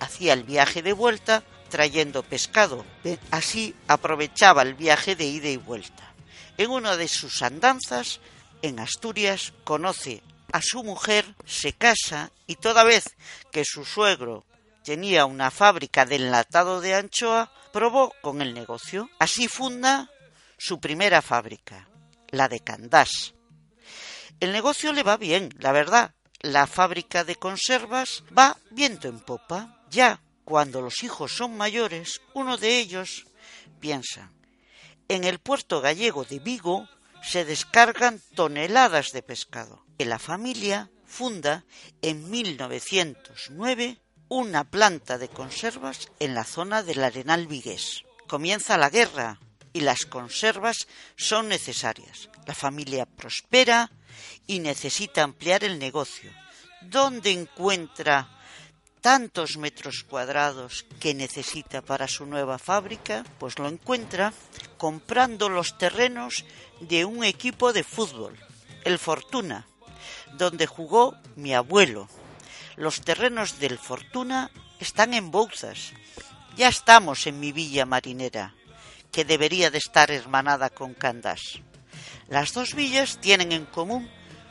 hacía el viaje de vuelta trayendo pescado. Así aprovechaba el viaje de ida y vuelta. En una de sus andanzas, en Asturias, conoce a su mujer, se casa y toda vez que su suegro tenía una fábrica de enlatado de anchoa, probó con el negocio. Así funda su primera fábrica, la de Candás. El negocio le va bien, la verdad. La fábrica de conservas va viento en popa. Ya cuando los hijos son mayores, uno de ellos piensa, en el puerto gallego de Vigo se descargan toneladas de pescado, que la familia funda en 1909 una planta de conservas en la zona del Arenal Vigués. Comienza la guerra y las conservas son necesarias. La familia prospera y necesita ampliar el negocio. ¿Dónde encuentra tantos metros cuadrados que necesita para su nueva fábrica? Pues lo encuentra comprando los terrenos de un equipo de fútbol, el Fortuna, donde jugó mi abuelo, los terrenos del Fortuna están en Bouzas. Ya estamos en mi villa marinera, que debería de estar hermanada con Candás. Las dos villas tienen en común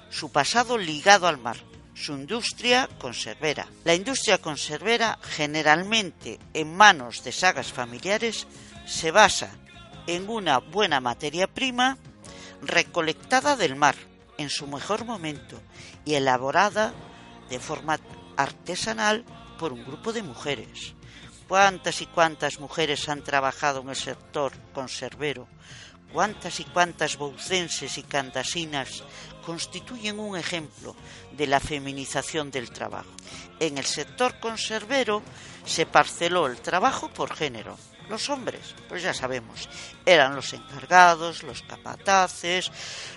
su pasado ligado al mar, su industria conservera. La industria conservera, generalmente en manos de sagas familiares, se basa en una buena materia prima recolectada del mar en su mejor momento y elaborada de forma artesanal por un grupo de mujeres. ¿Cuántas y cuántas mujeres han trabajado en el sector conservero? ¿Cuántas y cuántas boucenses y candasinas constituyen un ejemplo de la feminización del trabajo? En el sector conservero se parceló el trabajo por género. Los hombres, pues ya sabemos, eran los encargados, los capataces,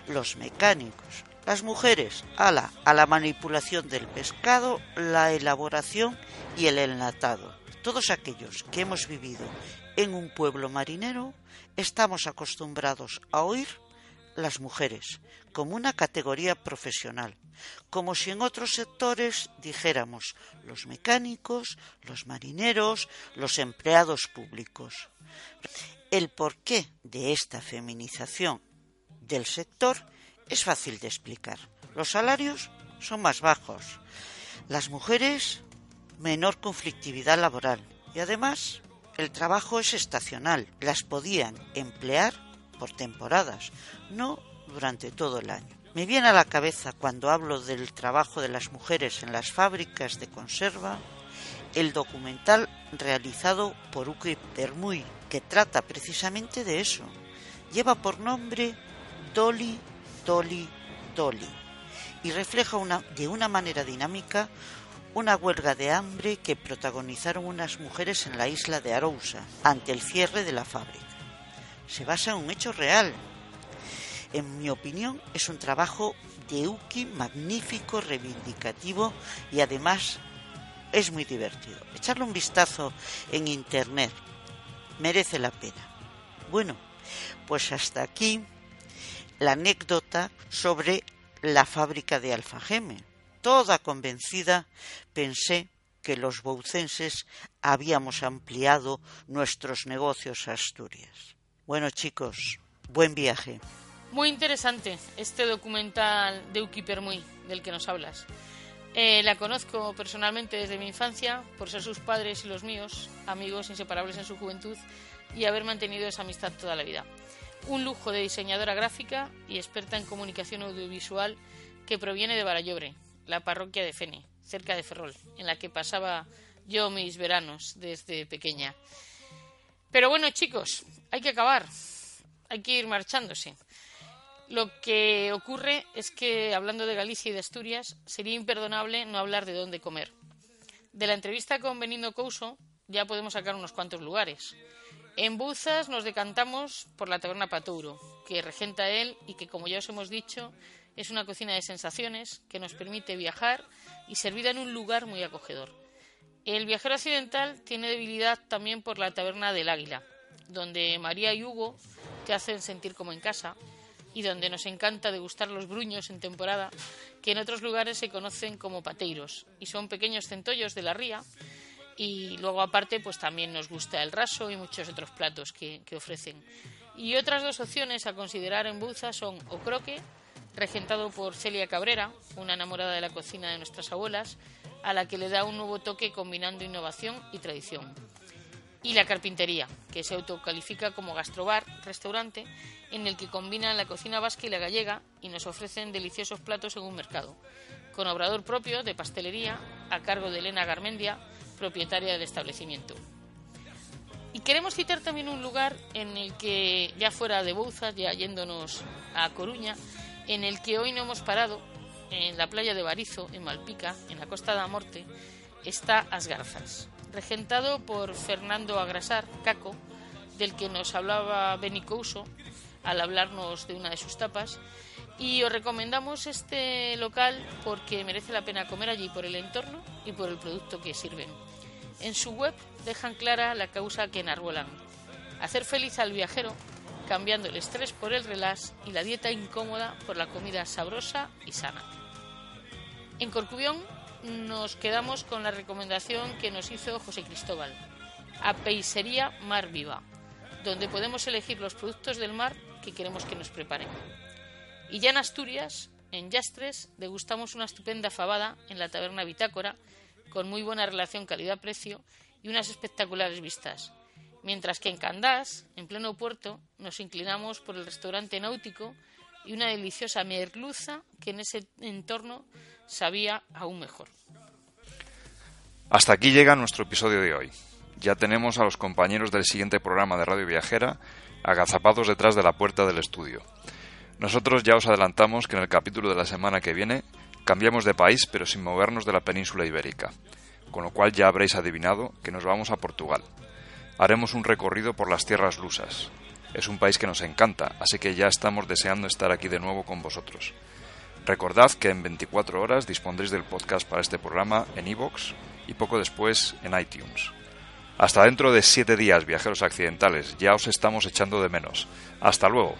los mecánicos. Las mujeres, ala, a la manipulación del pescado, la elaboración y el enlatado. Todos aquellos que hemos vivido en un pueblo marinero estamos acostumbrados a oír las mujeres como una categoría profesional, como si en otros sectores dijéramos los mecánicos, los marineros, los empleados públicos. El porqué de esta feminización del sector es fácil de explicar. Los salarios son más bajos. Las mujeres, menor conflictividad laboral. Y además, el trabajo es estacional. Las podían emplear por temporadas, no durante todo el año. Me viene a la cabeza cuando hablo del trabajo de las mujeres en las fábricas de conserva el documental realizado por Uke Permuy, que trata precisamente de eso. Lleva por nombre Dolly Dolly Dolly y refleja una, de una manera dinámica una huelga de hambre que protagonizaron unas mujeres en la isla de Arousa ante el cierre de la fábrica. Se basa en un hecho real. En mi opinión es un trabajo de Uki magnífico, reivindicativo y además es muy divertido. Echarle un vistazo en internet merece la pena. Bueno, pues hasta aquí la anécdota sobre la fábrica de Alfageme. Toda convencida pensé que los boucenses habíamos ampliado nuestros negocios a Asturias. Bueno chicos, buen viaje. Muy interesante este documental de Uki Permuy del que nos hablas. Eh, la conozco personalmente desde mi infancia por ser sus padres y los míos, amigos inseparables en su juventud y haber mantenido esa amistad toda la vida un lujo de diseñadora gráfica y experta en comunicación audiovisual que proviene de Barallobre, la parroquia de Fene, cerca de Ferrol, en la que pasaba yo mis veranos desde pequeña. Pero bueno, chicos, hay que acabar, hay que ir marchándose. Lo que ocurre es que, hablando de Galicia y de Asturias, sería imperdonable no hablar de dónde comer. De la entrevista con Benito Couso ya podemos sacar unos cuantos lugares. En Buzas nos decantamos por la taberna Patouro, que regenta él y que, como ya os hemos dicho, es una cocina de sensaciones que nos permite viajar y servida en un lugar muy acogedor. El viajero occidental tiene debilidad también por la taberna del Águila, donde María y Hugo te hacen sentir como en casa y donde nos encanta degustar los bruños en temporada, que en otros lugares se conocen como pateiros y son pequeños centollos de la ría y luego aparte pues también nos gusta el raso y muchos otros platos que, que ofrecen. Y otras dos opciones a considerar en Buza son o croque, regentado por Celia Cabrera, una enamorada de la cocina de nuestras abuelas, a la que le da un nuevo toque combinando innovación y tradición. Y la carpintería, que se autocalifica como gastrobar, restaurante, en el que combinan la cocina vasca y la gallega y nos ofrecen deliciosos platos en un mercado, con obrador propio de pastelería a cargo de Elena Garmendia, propietaria del establecimiento. Y queremos citar también un lugar en el que, ya fuera de Bouzas, ya yéndonos a Coruña, en el que hoy no hemos parado, en la playa de Barizo, en Malpica, en la costa de la Morte, está Asgarzas, regentado por Fernando Agrasar, Caco, del que nos hablaba Beni Couso al hablarnos de una de sus tapas. Y os recomendamos este local porque merece la pena comer allí por el entorno y por el producto que sirven. En su web dejan clara la causa que enarbolan. Hacer feliz al viajero cambiando el estrés por el relax y la dieta incómoda por la comida sabrosa y sana. En Corcubión nos quedamos con la recomendación que nos hizo José Cristóbal, a Peisería Mar Viva, donde podemos elegir los productos del mar que queremos que nos preparen. Y ya en Asturias, en Yastres, degustamos una estupenda fabada en la taberna Bitácora, con muy buena relación calidad-precio y unas espectaculares vistas. Mientras que en Candás, en pleno puerto, nos inclinamos por el restaurante náutico y una deliciosa merluza que en ese entorno sabía aún mejor. Hasta aquí llega nuestro episodio de hoy. Ya tenemos a los compañeros del siguiente programa de Radio Viajera agazapados detrás de la puerta del estudio. Nosotros ya os adelantamos que en el capítulo de la semana que viene cambiamos de país pero sin movernos de la península ibérica, con lo cual ya habréis adivinado que nos vamos a Portugal. Haremos un recorrido por las tierras lusas. Es un país que nos encanta, así que ya estamos deseando estar aquí de nuevo con vosotros. Recordad que en 24 horas dispondréis del podcast para este programa en iVoox y poco después en iTunes. Hasta dentro de 7 días, viajeros accidentales. Ya os estamos echando de menos. Hasta luego.